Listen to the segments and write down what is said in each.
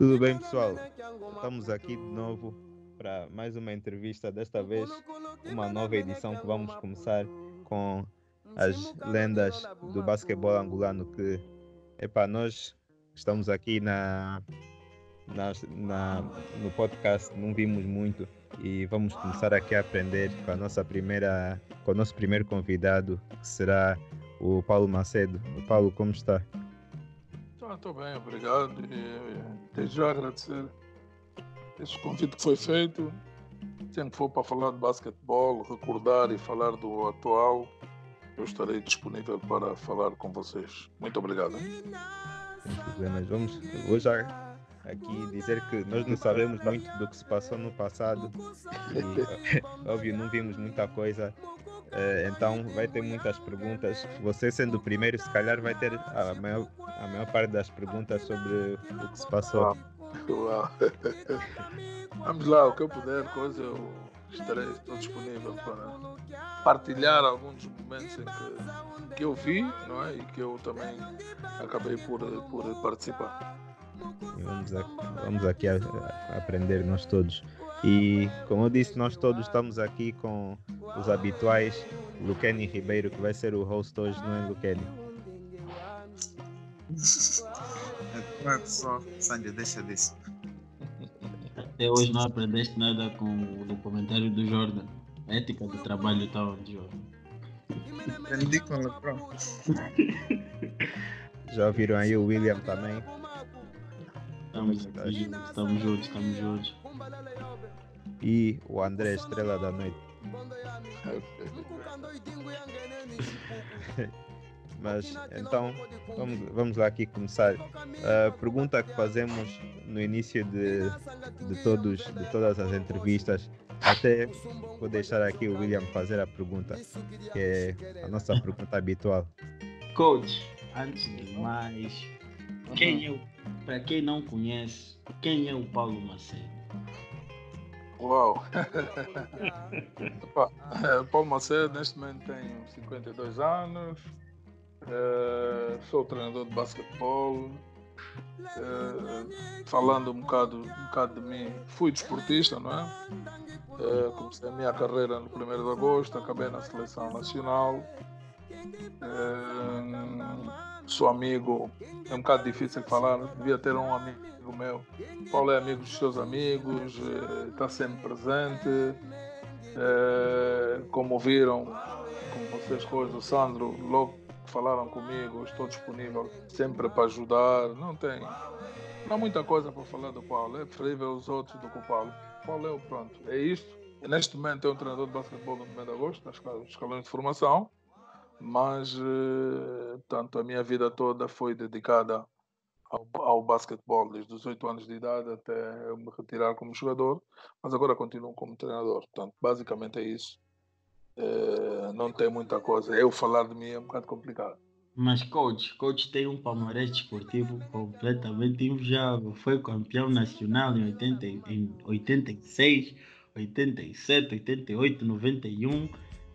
Tudo bem, pessoal? Estamos aqui de novo para mais uma entrevista. Desta vez, uma nova edição que vamos começar com as lendas do basquetebol angolano. Que, epá, nós estamos aqui na, na, na, no podcast, não vimos muito e vamos começar aqui a aprender com a nossa primeira, com o nosso primeiro convidado, que será o Paulo Macedo. O Paulo, como está? Estou bem, obrigado. E, desde já agradecer esse convite que foi feito. Sempre que for para falar de basquetebol, recordar e falar do atual, eu estarei disponível para falar com vocês. Muito obrigado. Mas vamos hoje aqui dizer que nós não sabemos muito do que se passou no passado e, óbvio, não vimos muita coisa então vai ter muitas perguntas. Você sendo o primeiro, se calhar vai ter a maior, a maior parte das perguntas sobre o que se passou. Uau. Vamos lá, o que eu puder, coisa eu estarei estou disponível para partilhar alguns momentos em que, que eu vi não é? e que eu também acabei por, por participar. vamos, aqui, vamos aqui a, a aprender nós todos. E como eu disse, nós todos estamos aqui com os habituais, Luqueni Ribeiro, que vai ser o host hoje, não é Luqueni? Pronto, só, Sandy, deixa disso. Até hoje não aprendeste nada com o documentário do Jordan. A ética do trabalho está onde, Jordan? Aprendi com o Lebron. Já ouviram aí o William também? Estamos estamos juntos, estamos juntos e o André Estrela da Noite. Mas então vamos, vamos lá aqui começar. A pergunta que fazemos no início de, de, todos, de todas as entrevistas, até vou deixar aqui o William fazer a pergunta, que é a nossa pergunta habitual. Coach, antes de mais, quem é, para quem não conhece, quem é o Paulo Macedo? Uau! Paulo Macedo, neste momento tenho 52 anos, uh, sou treinador de basquetebol. Uh, falando um bocado, um bocado de mim, fui desportista, não é? Uh, comecei a minha carreira no 1 de agosto, acabei na seleção nacional. Sou amigo, é um bocado difícil falar, devia ter um amigo meu. Paulo é amigo dos seus amigos, está eh, sempre presente. Eh, como viram, como vocês coisas, o Sandro, logo falaram comigo, estou disponível sempre para ajudar. Não tem, não há muita coisa para falar do Paulo. É preferível os outros do que o Paulo. O Paulo é o pronto. É isto. Neste momento é um treinador de basquetebol no 1 de agosto, na escalão de formação, mas eh, tanto a minha vida toda foi dedicada ao, ao basquetebol desde os 8 anos de idade até eu me retirar como jogador, mas agora continuo como treinador. Portanto, basicamente é isso. É, não tem muita coisa. Eu falar de mim é um bocado complicado. Mas coach, coach tem um palmarés desportivo completamente invejável. Foi campeão nacional em, 80, em 86, 87, 88, 91,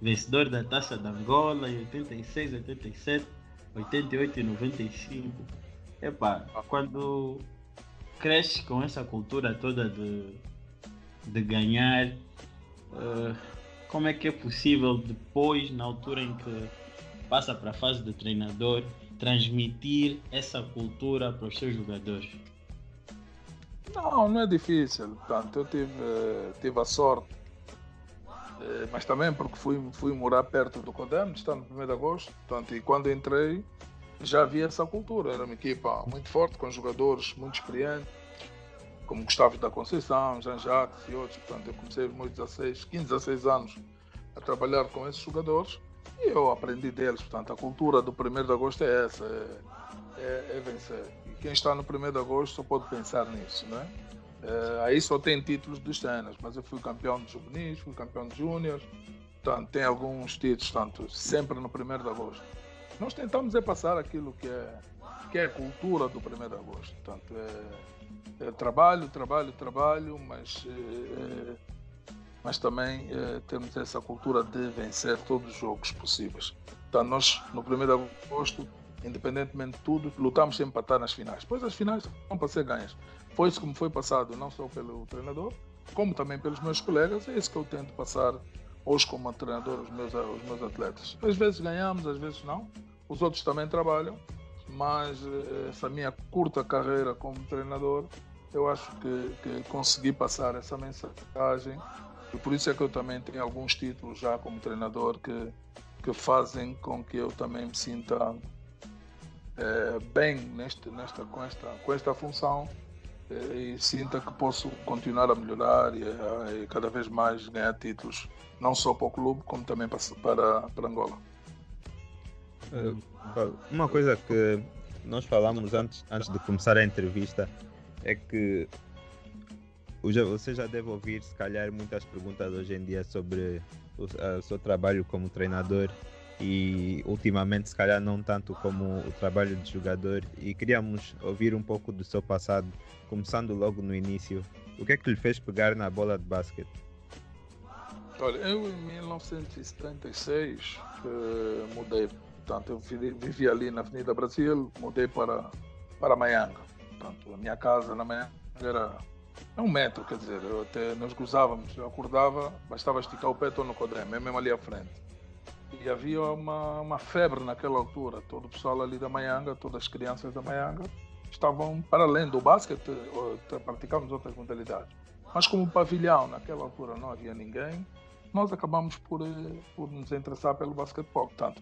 vencedor da Taça da Angola em 86, 87, 88 e 95 Epá, quando cresce com essa cultura toda de, de ganhar, uh, como é que é possível depois, na altura em que passa para a fase de treinador, transmitir essa cultura para os seus jogadores? Não, não é difícil. Portanto, eu tive, tive a sorte, eh, mas também porque fui, fui morar perto do Codem, está no 1 de agosto. Portanto, e quando entrei, já havia essa cultura. Era uma equipa muito forte, com jogadores muito experientes, como Gustavo da Conceição, Jean Jacques e outros. Portanto, eu comecei com 16, 15, 16 anos a trabalhar com esses jogadores e eu aprendi deles. Portanto, a cultura do 1 de agosto é essa, é, é, é, vencer. E quem está no 1 de agosto só pode pensar nisso, não é aí só tem títulos dos cenas, mas eu fui campeão de juvenis, fui campeão de júnior, portanto, tem alguns títulos, portanto, sempre no 1 de agosto. Nós tentamos é passar aquilo que é, que é a cultura do 1 de agosto. Portanto, é, é trabalho, trabalho, trabalho, mas, é, mas também temos essa cultura de vencer todos os jogos possíveis. Então, nós, no 1 de agosto, independentemente de tudo, lutamos sempre para estar nas finais. Depois as finais vão para ser ganhas. Foi isso me foi passado, não só pelo treinador, como também pelos meus colegas. É isso que eu tento passar hoje como treinador aos meus, aos meus atletas. Às vezes ganhamos, às vezes não. Os outros também trabalham, mas eh, essa minha curta carreira como treinador, eu acho que, que consegui passar essa mensagem e por isso é que eu também tenho alguns títulos já como treinador que, que fazem com que eu também me sinta é, bem neste, nesta, com, esta, com esta função é, e sinta que posso continuar a melhorar e, e, cada vez mais ganhar títulos, não só para o clube, como também para, para, para Angola. Eh, uma coisa que nós falamos antes, antes de começar a entrevista é que você já deve ouvir, se calhar, muitas perguntas hoje em dia sobre o seu trabalho como treinador e ultimamente se calhar não tanto como o trabalho de jogador e queríamos ouvir um pouco do seu passado, começando logo no início. O que é que lhe fez pegar na bola de basquete? Olha, eu em 1976 eh, mudei, portanto eu vivi ali na Avenida Brasil, mudei para, para Maianga. Portanto, a minha casa na Maianga era é um metro, quer dizer, até nós cruzávamos, eu acordava, bastava esticar o pé, estou no é mesmo ali à frente. E havia uma, uma febre naquela altura. Todo o pessoal ali da Maianga, todas as crianças da Maianga, estavam para além do basquete, praticávamos outras modalidades. Mas como pavilhão, naquela altura não havia ninguém, nós acabamos por, eh, por nos interessar pelo basquetebol. Portanto,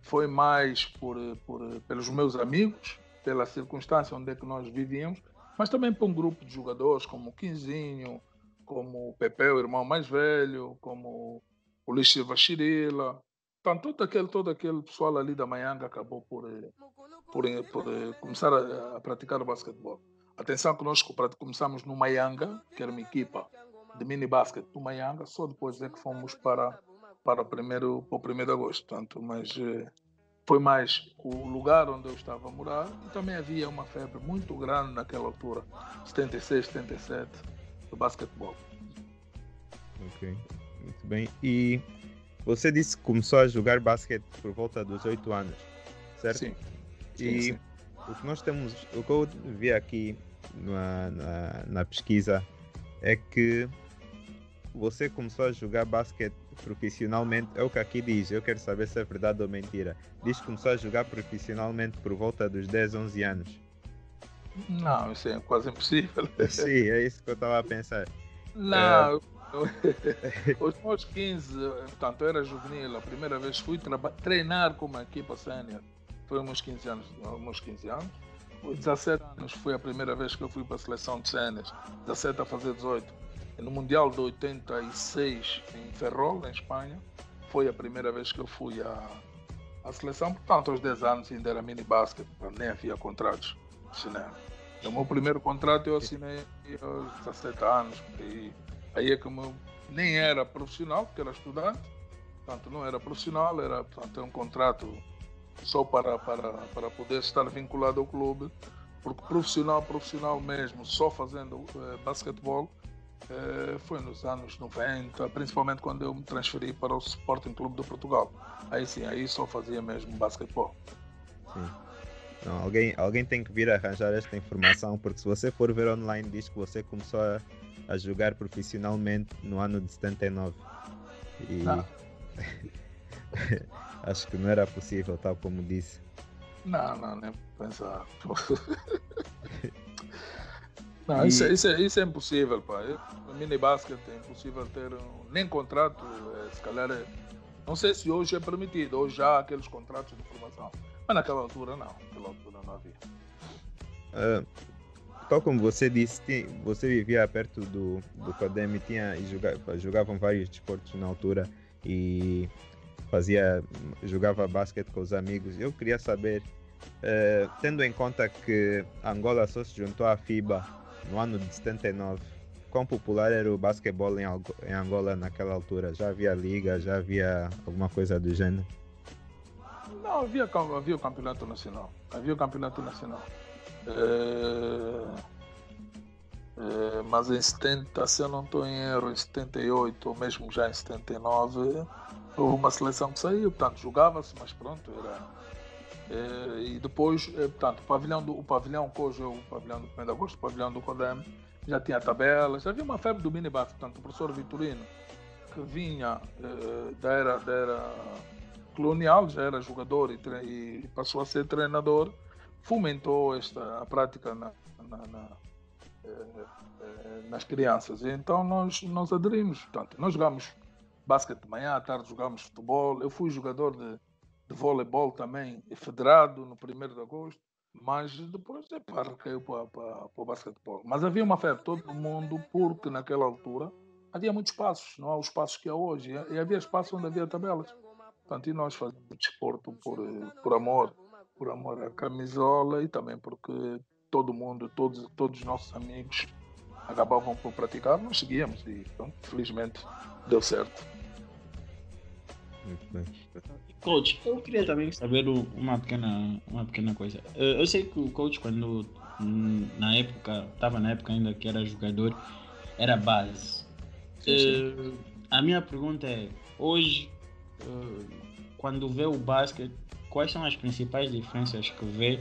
foi mais por, eh, por, eh, pelos meus amigos, pela circunstância onde é que nós vivíamos, mas também por um grupo de jogadores como o Quinzinho, como o Pepe, o irmão mais velho, como o Luiz Silva Chirila, então, todo aquele, todo aquele pessoal ali da Maianga acabou por, eh, por, eh, por, por eh, começar a, a, praticar o basquetebol. Atenção que nós começamos no Maianga, que era uma equipa de mini basquete do Maianga, só depois é que fomos para, para, o, primeiro, para o primeiro de agosto. Portanto, mas foi mais o lugar onde eu estava a morar e também havia uma febre muito grande naquela altura, 76, 77, do basquetebol. Ok, muito bem. E você disse que começou a jogar basquete por volta dos 8 anos, certo? Sim. E sim, o que nós temos, o que eu vi aqui na, na, na, pesquisa é que você começou a jogar basquete profissionalmente. É o que aqui diz, eu quero saber se é verdade ou mentira. Diz que começou a jogar profissionalmente por volta dos 10, 11 anos. Não, isso é quase impossível. Sim, é isso que eu estava a pensar. Não, é... Os meus 15, portanto, era juvenil, a primeira vez fui treinar com uma equipa sénior. Foi uns 15 anos, uns 15 anos. Com 17 anos foi a primeira vez que eu fui para a seleção de séniores. 17 a fazer 18. E no Mundial de 86 em Ferrol, em Espanha, foi a primeira vez que eu fui à, à seleção. Portanto, aos 10 anos ainda era mini basket, nem havia contratos de cinema. O meu primeiro contrato eu assinei aos 17 anos. E Aí é como eu nem era profissional, porque era estudante, portanto não era profissional, era portanto, um contrato só para, para, para poder estar vinculado ao clube, porque profissional, profissional mesmo, só fazendo eh, basquetebol, eh, foi nos anos 90, principalmente quando eu me transferi para o Sporting Clube de Portugal. Aí sim, aí só fazia mesmo basquetebol. Sim. Não, alguém, alguém tem que vir arranjar esta informação, porque se você for ver online, diz que você começou a a jogar profissionalmente no ano de 79. E ah. acho que não era possível, tal como disse. Não, não, nem pensar. não, e... isso, é, isso, é, isso é impossível, pá. No mini basket é impossível ter um, nem contrato, é, se calhar é, não sei se hoje é permitido, ou já aqueles contratos de formação. Mas naquela altura não, naquela altura não havia. Uh, tal como você disse, você vivia perto do, do Codem e tinha, jogava, jogavam vários desportos na altura e fazia, jogava basquete com os amigos. Eu queria saber, eh, tendo em conta que Angola só se juntou à FIBA no ano de 79, quão popular era o basquetebol em, em Angola naquela altura? Já havia liga, já havia alguma coisa do gênero? Não, havia, havia o campeonato nacional. Havia o campeonato nacional. É, é, mas em 70, se eu não estou em erro, em 78 ou mesmo já em 79, houve uma seleção que saiu, portanto jogava-se, mas pronto, era, Eh, e depois, eh, portanto, o pavilhão, do, o pavilhão que hoje é o pavilhão do 1 de agosto, o pavilhão do Codem, já tinha tabelas, havia uma febre do minibus, portanto, o professor Vitorino, que vinha eh, da, era, da era colonial, já era jogador e, e, passou a ser treinador, fomentou esta prática na, na, na, nas crianças. E então nós, nós aderimos, portanto, nós jogamos basquete de manhã, à tarde jogamos futebol, eu fui jogador de de voleibol também federado no 1 de agosto, mas depois é para caiu para, para, para o basquetebol. Mas havia uma febre, todo mundo, porque naquela altura havia muitos espaços, não há os espaços que há hoje, e havia espaços onde havia tabelas. Portanto, e nós fazíamos desporto por, por amor, por amor à camisola e também porque todo mundo, todos, todos os nossos amigos acabavam por praticar, nós seguíamos e pronto, felizmente deu certo. Coach, eu queria também saber uma pequena, uma pequena coisa. Eu sei que o coach, quando na época, estava na época ainda que era jogador, era base. Sim, sim. Uh, a minha pergunta é: hoje, uh, quando vê o basquete, quais são as principais diferenças que vê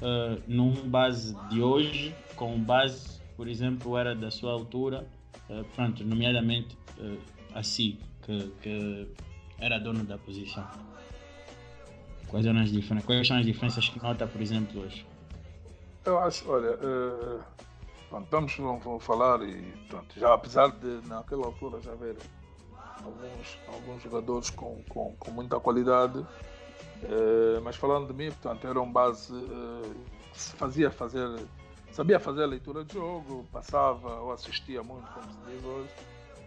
uh, num base de hoje com base, por exemplo, era da sua altura, pronto, nomeadamente assim, que, que era dono da posição? Quais, eram as diferenças, quais são as diferenças que nota, por exemplo, hoje? Eu acho, olha, uh, pronto, vamos, vamos falar e pronto, já apesar de naquela altura já haver alguns, alguns jogadores com, com, com muita qualidade, uh, mas falando de mim, portanto, era um base uh, que fazia fazer, sabia fazer a leitura de jogo, passava ou assistia muito, como se diz hoje,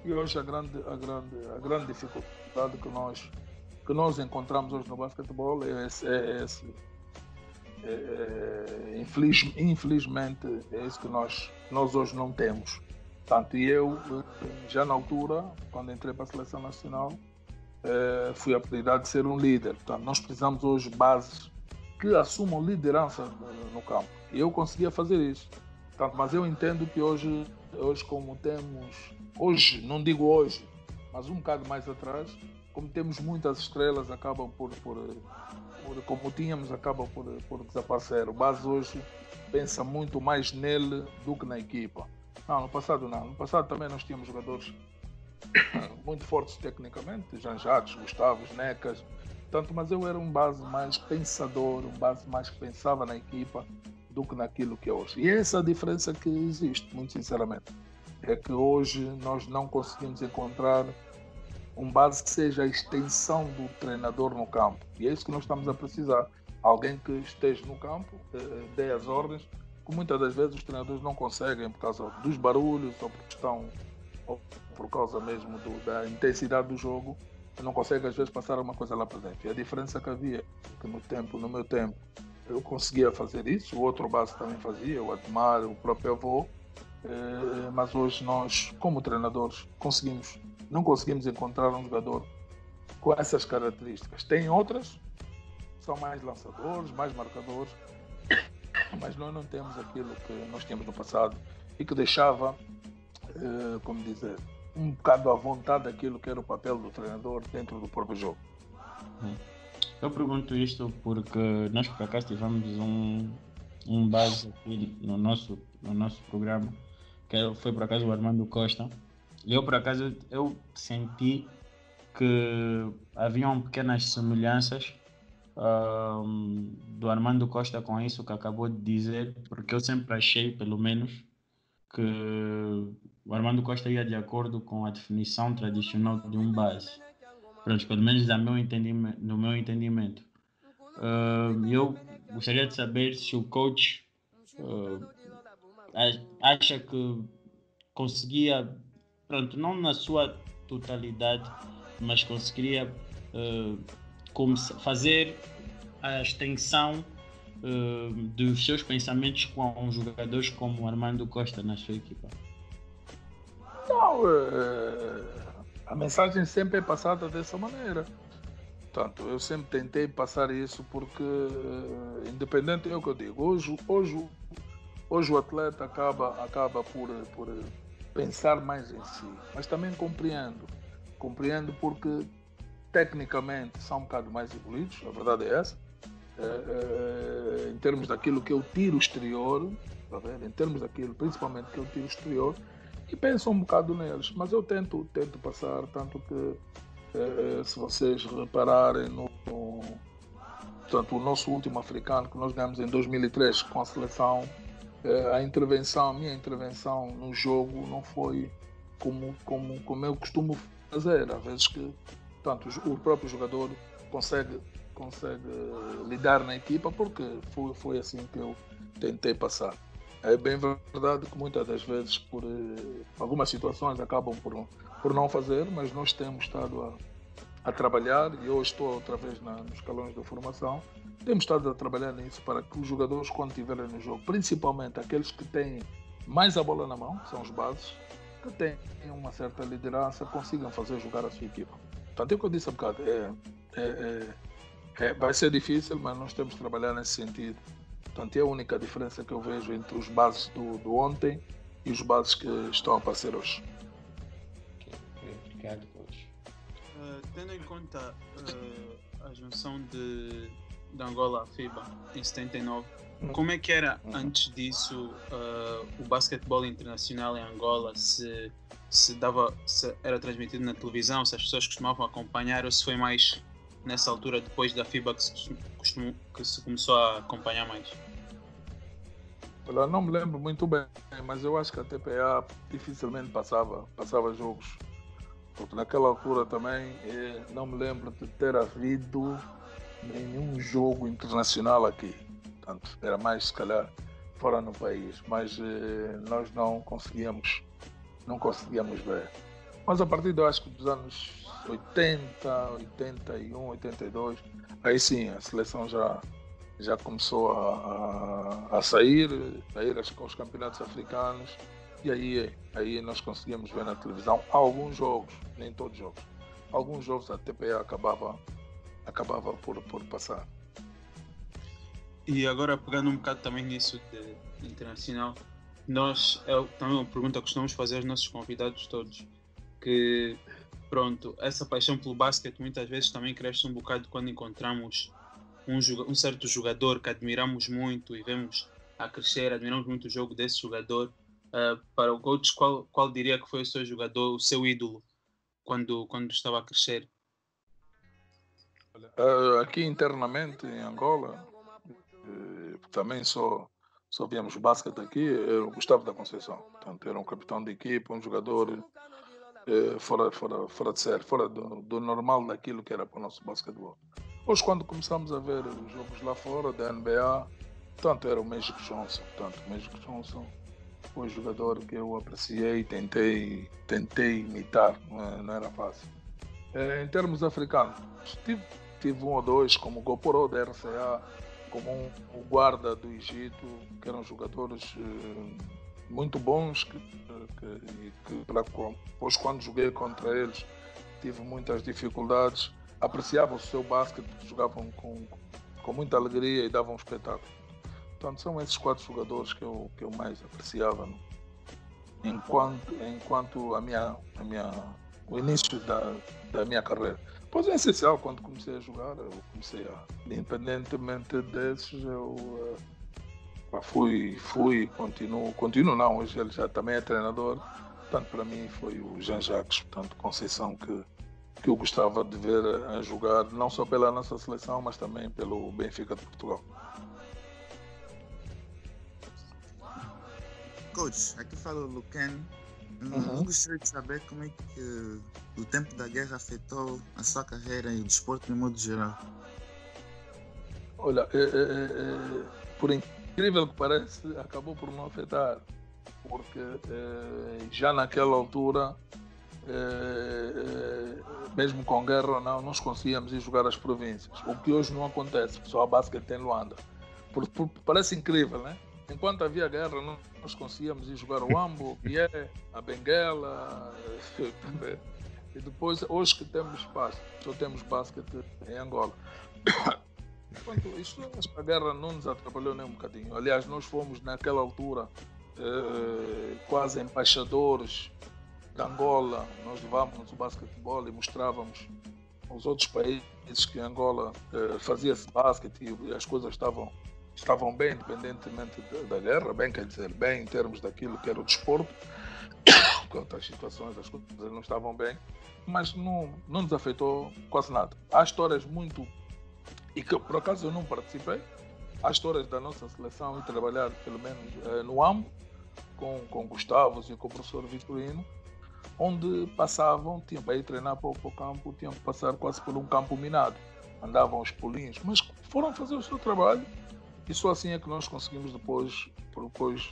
e hoje a grande, a grande, a grande dificuldade que nós, que nós encontramos hoje no basquetebol é esse. É esse é, é, infeliz, infelizmente é isso que nós, nós hoje não temos. Tanto eu, já na altura, quando entrei para a seleção nacional, é, fui apelidado de ser um líder. Portanto, nós precisamos hoje bases que assumam liderança no campo. Eu conseguia fazer isso. Portanto, mas eu entendo que hoje, hoje como temos hoje, não digo hoje, mas um bocado mais atrás, como temos muitas estrelas, acabam por, por, por como tínhamos, acabam por, por desaparecer. O base hoje pensa muito mais nele do que na equipa. Não, no passado não. No passado também nós tínhamos jogadores muito fortes tecnicamente, Janjatos, Gustavo, Necas, tanto, mas eu era um base mais pensador, um base mais que pensava na equipa do que naquilo que é hoje. E essa é a diferença que existe, muito sinceramente é que hoje nós não conseguimos encontrar um base que seja a extensão do treinador no campo. E é isso que nós estamos a precisar. Alguém que esteja no campo, eh, dê as ordens, que muitas das vezes os treinadores não conseguem por causa dos barulhos ou por questão por causa mesmo do, da intensidade do jogo, não conseguem às vezes passar uma coisa lá para dentro. E a diferença que havia, que no tempo, no meu tempo, eu conseguia fazer isso, o outro base também fazia, o Admar, o próprio avô, eh, mas hoje nós, como treinadores, conseguimos, não conseguimos encontrar um jogador com essas características. Tem outras, são mais lançadores, mais marcadores, mas nós não temos aquilo que nós tínhamos no passado e que deixava, eh, como dizer, um bocado à vontade daquilo que era o papel do treinador dentro do próprio jogo. Hum. Eu pergunto isto porque nós por acaso tivemos um, um base aqui no nosso, no nosso programa que foi por acaso o Armando Costa. Eu por acaso eu senti que haviam pequenas semelhanças um, do Armando Costa com isso que acabou de dizer, porque eu sempre achei, pelo menos, que o Armando Costa ia de acordo com a definição tradicional de um base. Pronto, pelo menos meu entendimento. No meu entendimento. Uh, eu gostaria de saber se o coach uh, acha que conseguia, pronto, não na sua totalidade, mas conseguiria uh, fazer a extensão uh, dos seus pensamentos com jogadores como Armando Costa na sua equipa? Não, uh, a mensagem sempre é passada dessa maneira. Portanto, eu sempre tentei passar isso porque, independente é o que eu digo, hoje, hoje Hoje o atleta acaba, acaba por, por pensar mais em si, mas também compreendo. Compreendo porque tecnicamente são um bocado mais evoluídos, a verdade é essa. é, em termos daquilo que é o tiro exterior, tá em termos daquilo, principalmente que é o tiro exterior, e penso um bocado neles. Mas eu tento, tento passar, tanto que se vocês repararem no, no portanto, o nosso último africano que nós ganhamos em 2003 com a seleção, a intervenção, a minha intervenção no jogo não foi como, como, como eu costumo fazer. Às vezes que tanto o próprio jogador consegue, consegue lidar na equipa porque foi, foi assim que eu tentei passar. É bem verdade que muitas das vezes por eh, algumas situações acabam por, por não fazer, mas nós temos estado a, a trabalhar e eu estou outra vez na, nos escalões da formação. Temos estado a trabalhar nisso para que os jogadores, quando estiverem no jogo, principalmente aqueles que têm mais a bola na mão, são os bases, que têm uma certa liderança, consigam fazer jogar a sua equipa. Portanto, é o que eu disse há bocado, é, é, é, é, vai ser difícil, mas nós temos que trabalhar nesse sentido. Portanto, é a única diferença que eu vejo entre os bases do, do ontem e os bases que estão a aparecer hoje. Obrigado, coach. Uh, tendo em conta uh, a junção de, de Angola à FIBA em 79, como é que era antes disso uh, o basquetebol internacional em Angola? Se, se, dava, se era transmitido na televisão, se as pessoas costumavam acompanhar ou se foi mais nessa altura, depois da FIBA, que se, costumou, que se começou a acompanhar mais? Eu não me lembro muito bem, mas eu acho que a TPA dificilmente passava, passava jogos. Porque naquela altura também eh, não me lembro de ter havido nenhum jogo internacional aqui. Portanto, era mais, se calhar, fora no país. Mas eh, nós não conseguíamos, não conseguíamos ver. Mas a partir, eu acho que dos anos 80, 81, 82, aí sim, a seleção já, já começou a, a, sair, a ir aos campeonatos africanos. E aí, aí nós conseguimos ver na televisão alguns jogos, nem todos os jogos. Alguns jogos a TPA acabava, acabava por, por passar. E agora pegando um bocado também nisso de internacional, nós, é também uma pergunta que costumamos fazer aos nossos convidados todos, que pronto, essa paixão pelo basquete muitas vezes também cresce um bocado quando encontramos um, um certo jogador que admiramos muito e vemos a crescer, admiramos muito o jogo desse jogador. Uh, para o coach, qual, qual diria que foi o seu jogador, o seu ídolo, quando, quando estava a crescer? Uh, aqui internamente, em Angola, eh, também só, só víamos basquete aqui, era o Gustavo da Conceição. Portanto, era um capitão de equipe, um jogador eh, fora, fora, fora de série, fora do, do normal daquilo que era para o nosso basquetebol. Hoje, quando começamos a ver os jogos lá fora, da NBA, tanto era o Magic Johnson, portanto, o Magic Johnson foi um jogador que eu apreciei, tentei, tentei imitar, não, não era fácil. É, em termos africanos, tive, tive um ou dois, como o Goporo da RCA, como um, o guarda do Egito, que eram jogadores eh, muito bons, que, que, que depois quando joguei contra eles tive muitas dificuldades, apreciava o seu basquete, jogavam com, com muita alegria e davam um espetáculo. Portanto, são esses quatro jogadores que eu, que eu mais apreciava no, enquanto, enquanto a minha, a minha, o início da, da minha carreira. Pois é essencial, quando comecei a jogar, eu comecei a, independentemente desses, eu uh, fui, fui, continuo, continuo não, hoje ele já também é treinador, portanto para mim foi o Jean Jacques, portanto Conceição que, que eu gostava de ver a jogar, não só pela nossa seleção, mas também pelo Benfica de Portugal. Coach, aqui fala o Lucan Uhum. Eu gostaria de saber como é que o tempo da guerra afetou a sua carreira e o desporto de modo geral. Olha, é, é, é, é por incrível que pareça, acabou por não afetar, porque é, já naquela altura, é, mesmo com guerra ou não, nós conseguíamos ir jogar as províncias, o que hoje não acontece, só a basquete tem Luanda. Por, por, parece incrível, né? enquanto havia guerra, nós conseguíamos ir jogar o Ambo, Bié, a Benguela. E depois, hoje que temos espaço, só temos basquete em Angola. Enquanto isso, a guerra não nos atrapalhou nem um bocadinho. Aliás, nós fomos naquela altura eh, quase embaixadores de Angola. Nós levávamos o basquetebol e mostrávamos os outros países que Angola eh, fazia-se basquete e as coisas estavam, estavam bem, independentemente da, da guerra, bem, quer dizer, bem em termos daquilo que era o desporto, quanto às situações, as coisas não estavam bem, mas não, não nos afetou quase nada. Há histórias muito. E que por acaso eu não participei, há histórias da nossa seleção e trabalhar, pelo menos eh, no AMBO, com, com Gustavo e com o professor Vitorino, onde passavam, tinham para ir treinar para, para o campo, tinham que passar quase por um campo minado. Andavam os pulinhos, mas foram fazer o seu trabalho e só assim é que nós conseguimos depois, depois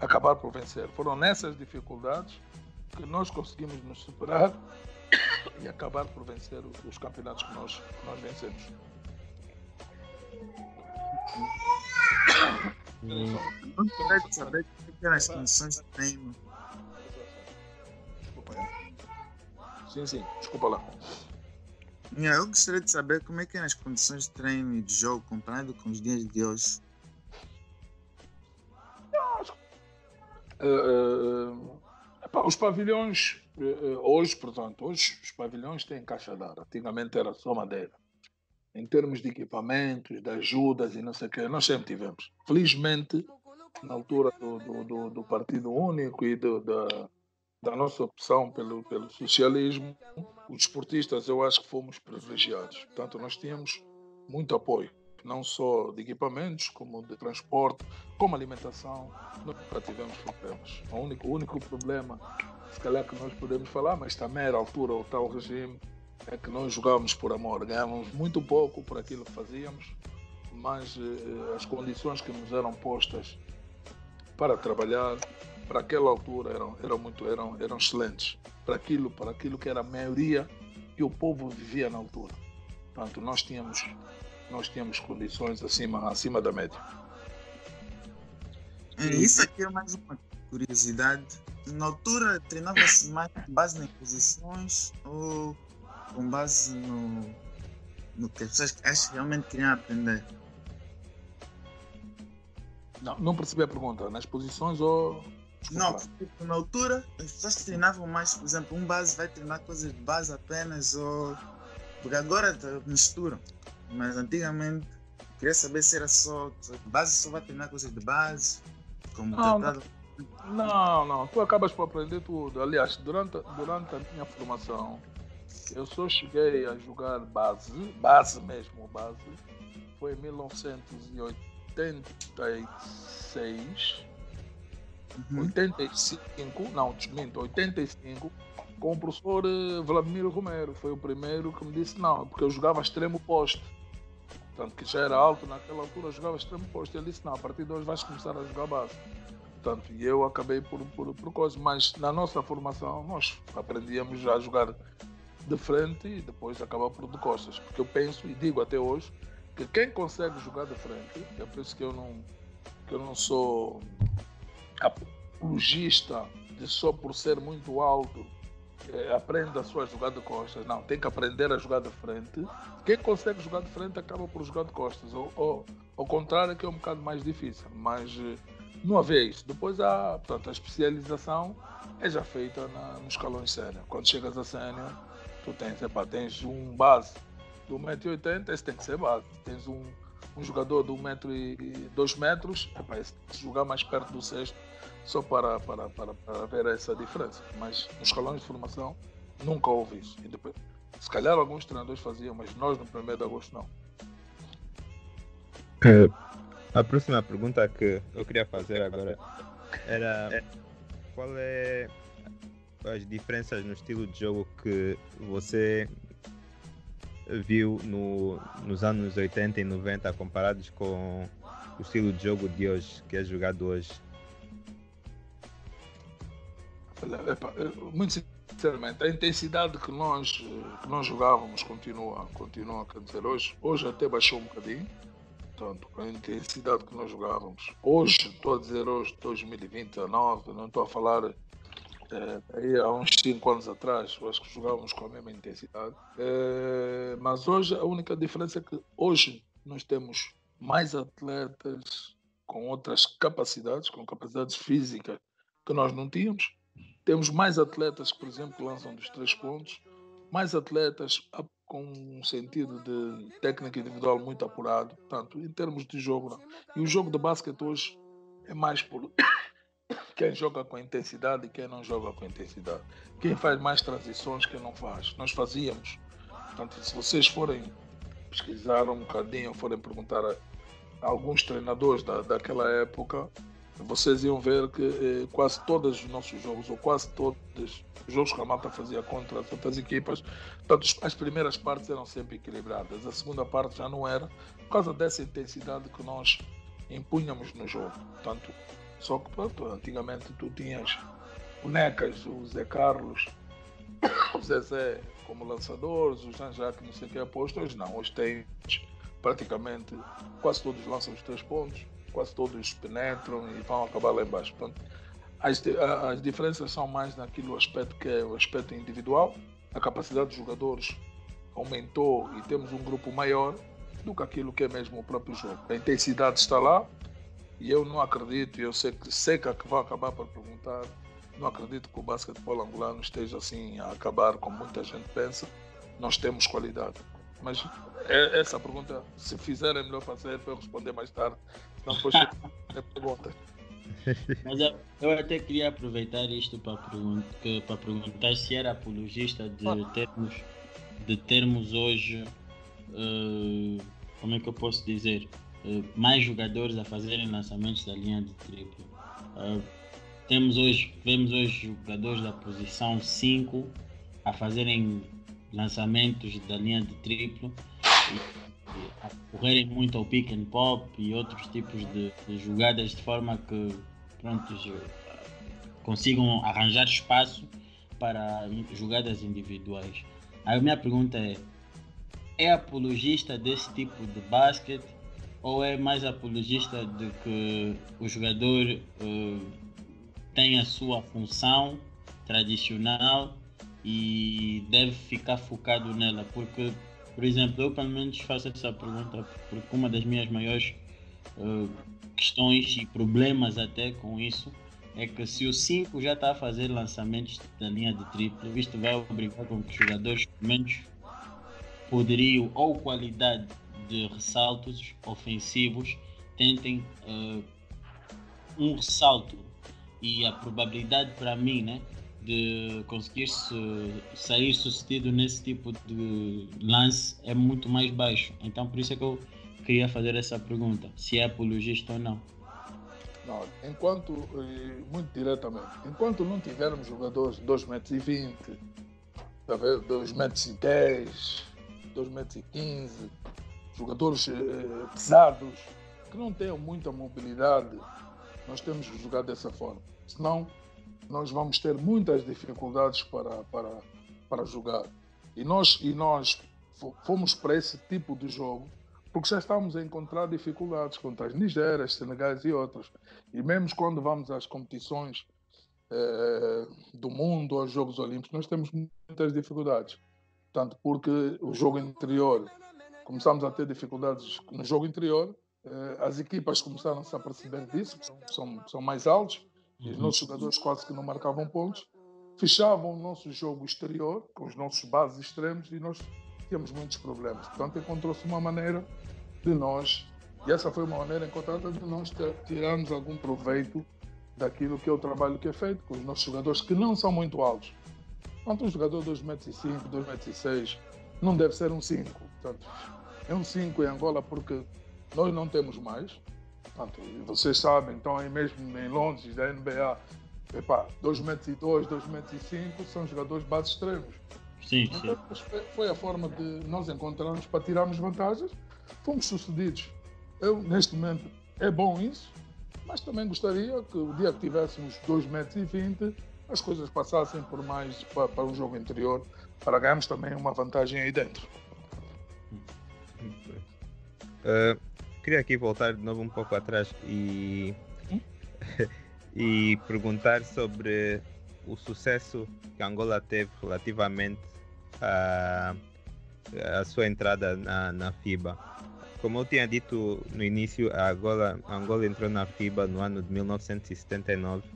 acabar por vencer. Foram nessas dificuldades que nós conseguimos nos superar e acabar por vencer os campeonatos que nós, que nós vencemos. Gostaria de saber as condições de treino. Sim, sim, desculpa lá. Eu gostaria de saber como é que eram as condições de treino e de jogo comparado com os dias de hoje. Uh, uh, epá, os pavilhões, uh, hoje, portanto, hoje os pavilhões têm caixa d'água. Antigamente era só madeira. Em termos de equipamentos, de ajudas e não sei o que, nós sempre tivemos. Felizmente, na altura do, do, do, do Partido Único e do, da, da nossa opção pelo, pelo socialismo, os desportistas eu acho que fomos privilegiados. Portanto, nós tínhamos muito apoio, não só de equipamentos, como de transporte, como alimentação. Nunca tivemos problemas. O único, o único problema, se calhar que nós podemos falar, mas também era a altura o tal regime, é que nós jogávamos por amor. Ganhávamos muito pouco por aquilo que fazíamos, mas eh, as condições que nos eram postas para trabalhar para aquela altura eram, eram muito eram, eram excelentes. Para aquilo para aquilo que era a maioria que o povo vivia na altura. Portanto nós tínhamos nós tínhamos condições acima acima da média. É, isso aqui é mais uma curiosidade. Na altura treinava-se mais com base em posições ou com base no no que as pessoas que realmente queriam aprender não, não percebi a pergunta. Nas posições ou. Desculpa. Não, tipo, na altura as pessoas treinavam mais, por exemplo, um base vai treinar coisas de base apenas, ou. Porque agora tá, misturam. Mas antigamente queria saber se era só. Base só vai treinar coisas de base, como não, tratado. Não, não, tu acabas por aprender tudo. Aliás, durante, durante a minha formação, eu só cheguei a jogar base, base mesmo, base, foi em 1980. 86, uhum. 85, não, desminto, 85, com o professor eh, Vladimir Romero. Foi o primeiro que me disse não, porque eu jogava extremo poste. Portanto, que já era alto naquela altura, eu jogava extremo poste. Ele disse não, a partir de hoje vais começar a jogar base. Portanto, e eu acabei por, por, por coisa, mas na nossa formação nós aprendíamos já a jogar de frente e depois acabar por de costas. Porque eu penso e digo até hoje que quem consegue jogar de frente, é por isso que eu não, que eu não sou apologista de só por ser muito alto é, aprenda a sua jogada de costas. Não, tem que aprender a jogar de frente. Quem consegue jogar de frente acaba por jogar de costas. Ou, ou ao contrário, que é um bocado mais difícil. Mas eh, não havia isso. Depois há, portanto, a especialização é já feita na, nos escalões sénior. Quando chegas a sénior, tu tens, epa, tens um base do 1,80m, esse tem que ser base. Tens um, um jogador de 1 metro e 2 metros, é esse jogar mais perto do sexto, só para, para, para, para ver essa diferença. Mas nos escalões de formação nunca houve isso. E depois, se calhar alguns treinadores faziam, mas nós no 1 de agosto não. É, a próxima pergunta que eu queria fazer agora era qual é as diferenças no estilo de jogo que você viu no, nos anos 80 e 90 comparados com o estilo de jogo de hoje, que é jogado hoje? Muito sinceramente, a intensidade que nós, que nós jogávamos continua, continua a dizer, hoje, hoje até baixou um bocadinho. Portanto, a intensidade que nós jogávamos. Hoje, estou a dizer hoje, 2029, não estou a falar é, há uns 5 anos atrás, eu acho que jogávamos com a mesma intensidade. É, mas hoje a única diferença é que hoje nós temos mais atletas com outras capacidades, com capacidades físicas que nós não tínhamos. Temos mais atletas que, por exemplo, lançam dos três pontos. mais atletas com um sentido de técnica individual muito apurado, tanto em termos de jogo. Não. E o jogo de basquete hoje é mais por quem joga com intensidade e quem não joga com intensidade. Quem faz mais transições, quem não faz. Nós fazíamos. Portanto, se vocês forem pesquisar um bocadinho, forem perguntar a alguns treinadores da, daquela época, vocês iam ver que eh, quase todos os nossos jogos, ou quase todos os jogos que a Malta fazia contra as outras equipas, portanto, as primeiras partes eram sempre equilibradas, a segunda parte já não era, por causa dessa intensidade que nós impunhamos no jogo. Portanto, só que pronto, antigamente tu tinhas bonecas, o Zé Carlos, o Zezé como lançadores, o Jean-Jacques não sei o que aposto, hoje não, hoje tem praticamente quase todos lançam os três pontos quase todos penetram e vão acabar lá embaixo. Portanto, as, as diferenças são mais naquilo aspecto que é o aspecto individual, a capacidade dos jogadores aumentou e temos um grupo maior do que aquilo que é mesmo o próprio jogo. A intensidade está lá e eu não acredito, eu sei que, sei que vai acabar por perguntar, não acredito que o basquetebol angolano esteja assim a acabar como muita gente pensa. Nós temos qualidade. Mas é, essa pergunta, se fizerem, é melhor fazer para eu responder mais tarde. Não depois é pergunta. Mas eu, eu, até queria aproveitar isto para, pergun para perguntar se era apologista de termos, de termos hoje, uh, como é que eu posso dizer, mais jogadores a fazerem lançamentos da linha de triplo. Uh, temos hoje, vemos hoje jogadores da posição 5 a fazerem lançamentos da linha de triplo a correrem muito ao pick and pop e outros tipos de, de jogadas de forma que pronto, consigam arranjar espaço para jogadas individuais. A minha pergunta é: é apologista desse tipo de basquete ou é mais apologista de que o jogador uh, tem a sua função tradicional e deve ficar focado nela? Porque por exemplo, eu pelo menos faço essa pergunta porque uma das minhas maiores uh, questões e problemas até com isso é que se o 5 já está a fazer lançamentos da linha de triplo, isto vai obrigar com que os jogadores pelo menos poderiam ou qualidade de ressaltos ofensivos tentem uh, um ressalto e a probabilidade para mim né, de conseguir -se sair sucedido nesse tipo de lance é muito mais baixo. Então por isso é que eu queria fazer essa pergunta, se é apologista ou não. Não, enquanto, muito diretamente, enquanto não tivermos jogadores de 2,20 metros, 2,10 metros, 2,15 metros, jogadores eh, pesados, que não tenham muita mobilidade, nós temos que jogar dessa forma. Senão, nós vamos ter muitas dificuldades para, para, para jogar. E nós, e nós fomos para esse tipo de jogo porque já estamos a encontrar dificuldades contra as Nigérias, Senegais e outros. E mesmo quando vamos às competições eh, do mundo, aos Jogos Olímpicos, nós temos muitas dificuldades. Tanto porque o jogo interior, começamos a ter dificuldades no jogo interior, eh, as equipas começaram a se aperceber disso, são, são, são mais altos, e os uhum. nossos jogadores quase que não marcavam pontos, fechavam o nosso jogo exterior, com os nossos bases extremos, e nós tínhamos muitos problemas. Portanto, encontrou-se uma maneira de nós, e essa foi uma maneira encontrada de nós tirarmos algum proveito daquilo que é o trabalho que é feito com os nossos jogadores, que não são muito altos. Portanto, um jogador de 2,5m, 2,6m, não deve ser um 5. Portanto, é um 5 em Angola porque nós não temos mais. Portanto, vocês sabem, então aí mesmo em Londres, da NBA, epá, 2 metros e 2, 2 metros e 5 são jogadores base extremos. Sim, então, sim. Foi a forma de nós encontrarmos para tirarmos vantagens. Fomos sucedidos. Eu, neste momento, é bom isso, mas também gostaria que o dia que tivéssemos 2 metros e 20, as coisas passassem por mais para, para um jogo interior, para ganharmos também uma vantagem aí dentro. Uh, queria aqui voltar de novo um pouco atrás e, e perguntar sobre o sucesso que Angola teve relativamente à, à sua entrada na, na FIBA. Como eu tinha dito no início, a Angola, a Angola entrou na FIBA no ano de 1979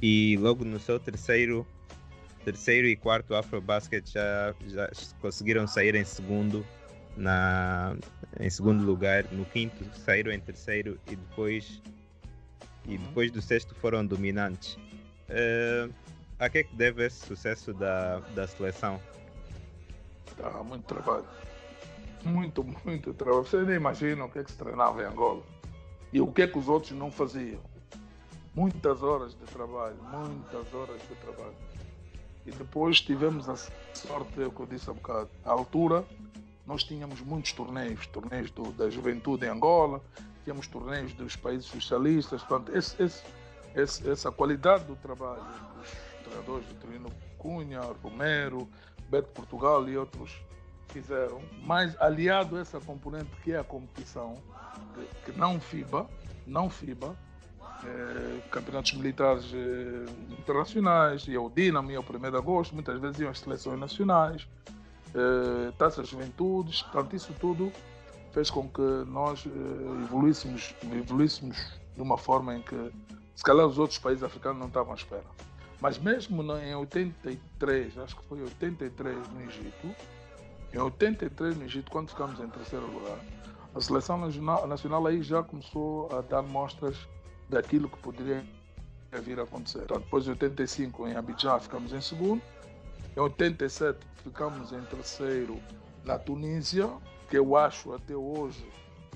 e logo no seu terceiro terceiro e quarto Afrobasket já, já conseguiram sair em segundo na em segundo lugar, no quinto saíram em terceiro e depois e depois do sexto foram dominantes. Uh, a que é que deve esse sucesso da, da seleção? Tá, muito trabalho. Muito, muito trabalho. Vocês nem imaginam o que é que se treinava em Angola. E o que é que os outros não faziam. Muitas horas de trabalho, muitas horas de trabalho. E depois tivemos a sorte, é o que eu disse há bocado, à altura nós tínhamos muitos torneios, torneios do, da juventude em Angola, tínhamos torneios dos países socialistas, portanto, esse, esse, esse, essa qualidade do trabalho dos treinadores de Trino Cunha, Romero, Beto Portugal e outros fizeram, mas aliado a essa componente que é a competição, que, que não FIBA, não FIBA, eh, campeonatos militares eh, internacionais, e o Dinamo, e o 1 de agosto, muitas vezes iam as seleções nacionais, eh, taças juventudes, portanto, isso tudo fez com que nós eh, evoluíssemos, evoluíssemos de uma forma em que, se calhar, os outros países africanos não estavam à espera. Mas mesmo em 83, acho que foi 83 no Egito, em 83 no Egito, quando ficamos em terceiro lugar, a seleção nacional, nacional aí já começou a dar mostras daquilo que poderia vir a acontecer. Então, depois de 85 em Abidjan ficamos em segundo, em 87 ficamos em terceiro na Tunísia, que eu acho até hoje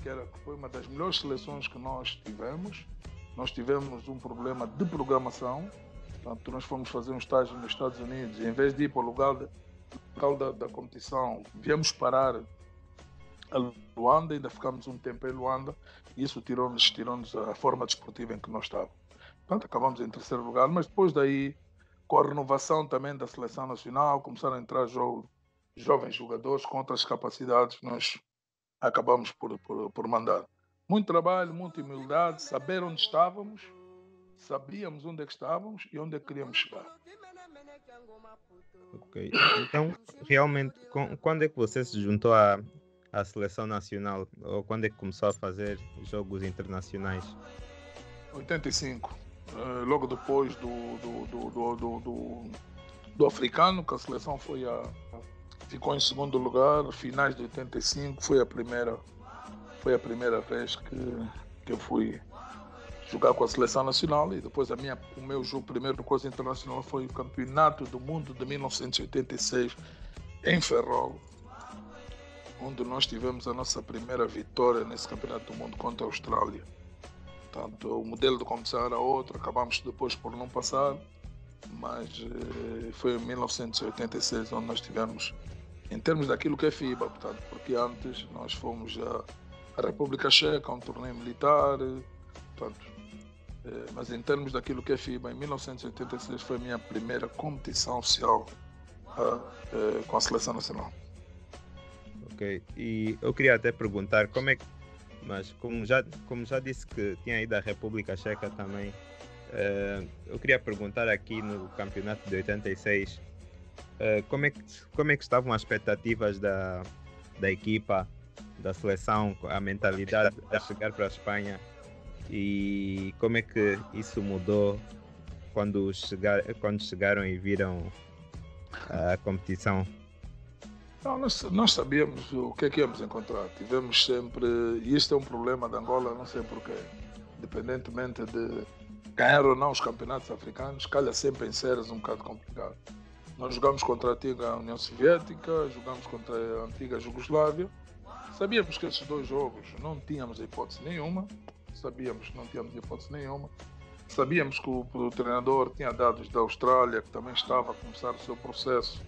que era, foi uma das melhores seleções que nós tivemos. Nós tivemos um problema de programação, portanto nós fomos fazer um estágio nos Estados Unidos e em vez de ir para o lugar, de, local da, da competição, viemos parar a Luanda, ainda ficamos um tempo em Luanda e isso tirou-nos tirou a forma desportiva em que nós estávamos. Portanto, acabamos em terceiro lugar, mas depois daí, com a renovação também da seleção nacional, começaram a entrar jo jovens jogadores com outras capacidades, nós acabamos por, por, por mandar. Muito trabalho, muita humildade, saber onde estávamos, sabíamos onde é que estávamos e onde é que queríamos chegar. Ok, então realmente, quando é que você se juntou à, à seleção nacional ou quando é que começou a fazer jogos internacionais? 85, uh, logo depois do, do, do, do, do africano, que a seleção foi a, ficou em segundo lugar, finais de 85 foi a primeira foi a primeira vez que, que eu fui jogar com a seleção nacional e depois a minha, o meu jogo primeiro coisa internacional foi o campeonato do mundo de 1986 em Ferrol onde nós tivemos a nossa primeira vitória nesse Campeonato do Mundo contra a Austrália. Portanto, o modelo de competição era outro, acabamos depois por não passar, mas eh, foi em 1986 onde nós tivemos, em termos daquilo que é FIBA, portanto, porque antes nós fomos a República Checa, um torneio militar, portanto, eh, mas em termos daquilo que é FIBA, em 1986 foi a minha primeira competição oficial eh, com a seleção nacional. Ok. E eu queria até perguntar como é que. Mas como já, como já disse que tinha ido à República Checa também, uh, eu queria perguntar aqui no campeonato de 86 uh, eh, como, é que, como é que estavam as expectativas da, da equipa, da seleção, a mentalidade a chegar para a Espanha e como é que isso mudou quando, chegar, quando chegaram e viram a competição? Não, nós, nós, sabíamos o que é que íamos encontrar. Tivemos sempre. E este é um problema da Angola, não sei porquê. Independentemente de ganhar ou não os campeonatos africanos, calha sempre em séries um bocado complicado. Nós jogamos contra a antiga União Soviética, jogamos contra a antiga Jugoslávia. Sabíamos que esses dois jogos não tínhamos hipótese nenhuma. Sabíamos que não tínhamos hipótese nenhuma. Sabíamos que o, o treinador tinha dados da Austrália, que também estava a começar o seu processo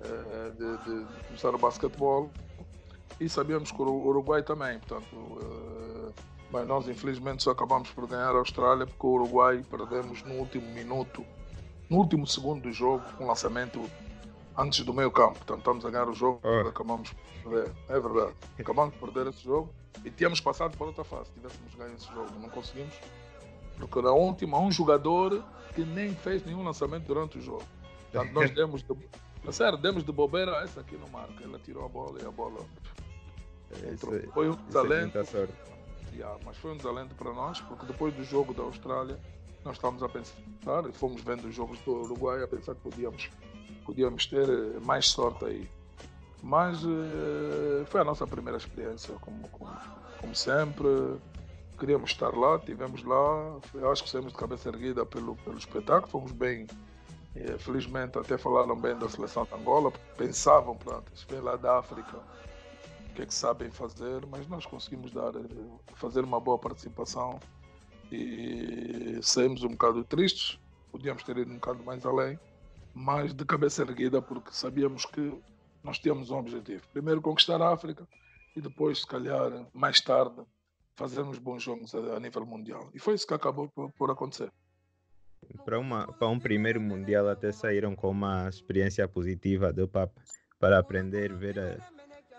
eh, de, de, começar o basquetebol e sabíamos que o Uruguai também, portanto, mas nós infelizmente só acabamos por ganhar a Austrália porque o Uruguai perdemos no último minuto, no último segundo do jogo, com um lançamento antes do meio campo, portanto estamos a ganhar o jogo, oh. acabamos por perder, é verdade, acabamos por perder esse jogo e tínhamos passado para outra fase, tivéssemos ganho esse jogo, não conseguimos, porque na última um jogador que nem fez nenhum lançamento durante o jogo. Portanto, nós demos Tá sério, demos de bobeira, essa aqui não marca. Ela tirou a bola e a bola entrou. Isso, foi um desalento. Yeah, mas foi um desalento para nós, porque depois do jogo da Austrália, nós estávamos a pensar, e fomos vendo os jogos do Uruguai, a pensar que podíamos podíamos ter eh, mais sorte aí. Mas uh, foi a nossa primeira experiência, como, como, como, sempre. Queríamos estar lá, estivemos lá. Eu acho que saímos de cabeça erguida pelo, pelo espetáculo, fomos bem. Eh, felizmente, até falaram bem da seleção de Angola, pensavam, pronto, vem lá da África, o que é que sabem fazer, mas nós conseguimos dar, fazer uma boa participação e saímos um bocado tristes, podíamos ter ido um bocado mais além, mas de cabeça erguida, porque sabíamos que nós tínhamos um objetivo. Primeiro conquistar a África e depois, se calhar, mais tarde, fazermos bons jogos a, nível mundial. E foi isso que acabou por acontecer. Para, uma, para um primeiro mundial até saíram com uma experiência positiva, deu para, para aprender, ver, a,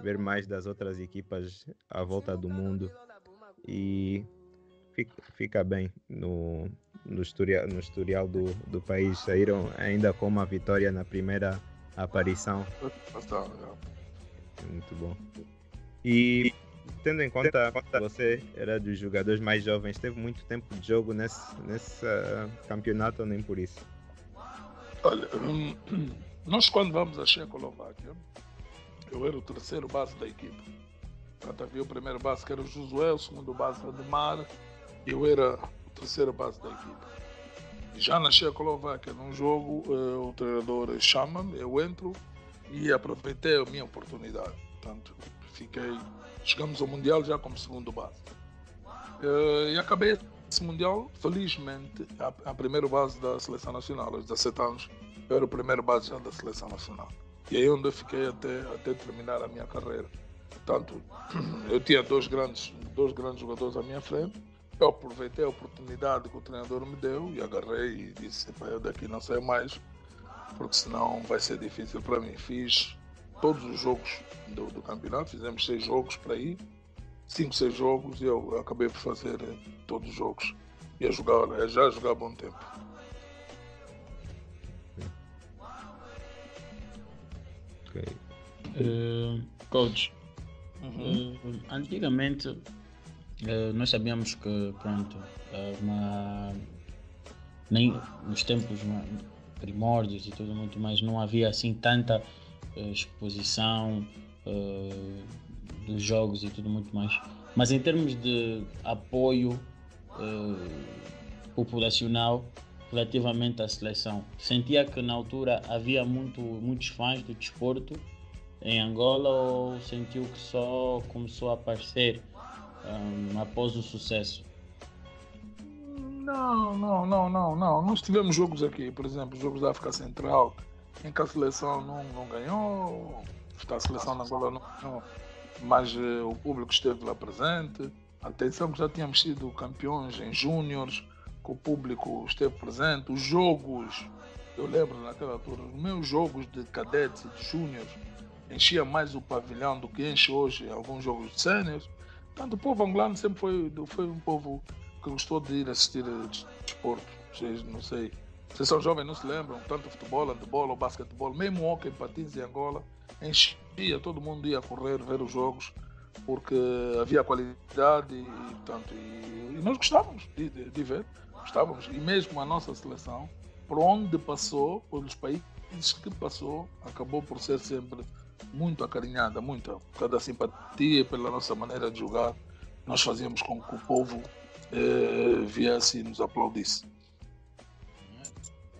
ver mais das outras equipas à volta do mundo e fica, fica bem no, no historial, no historial do, do país. Saíram ainda com uma vitória na primeira aparição. Muito bom. E tendo em conta que você era dos jogadores mais jovens, teve muito tempo de jogo nesse, nesse uh, campeonato ou nem por isso? Olha, nós quando vamos à Checoslováquia, eu era o terceiro base da equipe. Portanto, havia o primeiro base que era o Josué, o segundo base era o Demar, eu era o terceiro base da equipe. Já na Checoslováquia, num jogo, uh, o treinador chama-me, eu entro e aproveitei a minha oportunidade. Portanto, fiquei. Chegamos ao Mundial já como segundo base. Uh, e acabei esse Mundial, felizmente, a, a primeira base da Seleção Nacional, aos 17 anos, eu era o primeiro base da Seleção Nacional. E aí onde eu fiquei até, até terminar a minha carreira. Portanto, eu tinha dois grandes, dois grandes jogadores à minha frente eu aproveitei a oportunidade que o treinador me deu e agarrei e disse: eu daqui não saio mais, porque senão vai ser difícil para mim. Fiz todos os jogos do, do campeonato, fizemos seis jogos para ir, cinco, seis jogos, e eu acabei por fazer todos os jogos. E a jogar, já jogar bom tempo. Ok. Uh, coach, uhum. uh, antigamente Uh, nós sabíamos que, pronto, uh, uma, nem nos tempos primórdios e tudo muito mais, não havia assim tanta uh, exposição dos jogos e tudo muito mais. Mas em termos de apoio populacional relativamente à seleção, sentia que na altura havia muito, muitos fãs do desporto em Angola ou sentiu que só começou a aparecer um, após o sucesso? Não, não, não, não, não. Nós tivemos jogos aqui, por exemplo, jogos da África Central, em que a seleção não, não ganhou, a seleção na Angola não ganhou, mas uh, o público esteve lá presente. Atenção que já tínhamos sido campeões em júniores, que o público esteve presente. Os jogos, eu lembro naquela altura, os meus jogos de cadetes e de júniores enchia mais o pavilhão do que enche hoje alguns jogos de sêniores. Portanto, o povo angolano sempre foi, foi um povo que gostou de ir assistir desporto. Vocês, não sei, vocês são jovens, não se lembram, tanto futebol, handebol ou basquetebol, mesmo hockey, patins em Angola, enchia, todo mundo ia correr, ver os jogos, porque havia qualidade e, portanto, e, e nós gostávamos de, de, de, ver, gostávamos. E mesmo a nossa seleção, por onde passou, pelos países que passou, acabou por ser sempre muito acarinhada, muito, cada simpatia pela nossa maneira de jogar, nós fazíamos com que o povo eh, viesse e nos aplaudisse.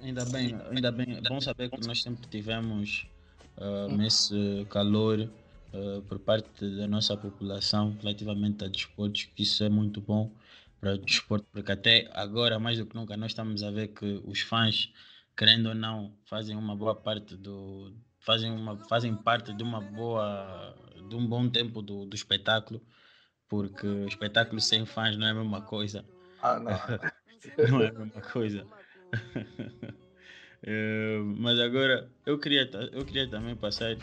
Ainda bem, ainda bem, é bom saber que nós sempre tivemos uh, nesse calor uh, por parte da nossa população relativamente a desportos, que isso é muito bom para o desporto, porque até agora, mais do que nunca, nós estamos a ver que os fãs, querendo ou não, fazem uma boa parte do, fazem, uma, fazem parte de uma boa, de um bom tempo do, do espetáculo, porque espetáculo sem fãs não é a mesma coisa. Ah, não. não é a mesma coisa. Uh, mas agora eu queria, eu queria também passar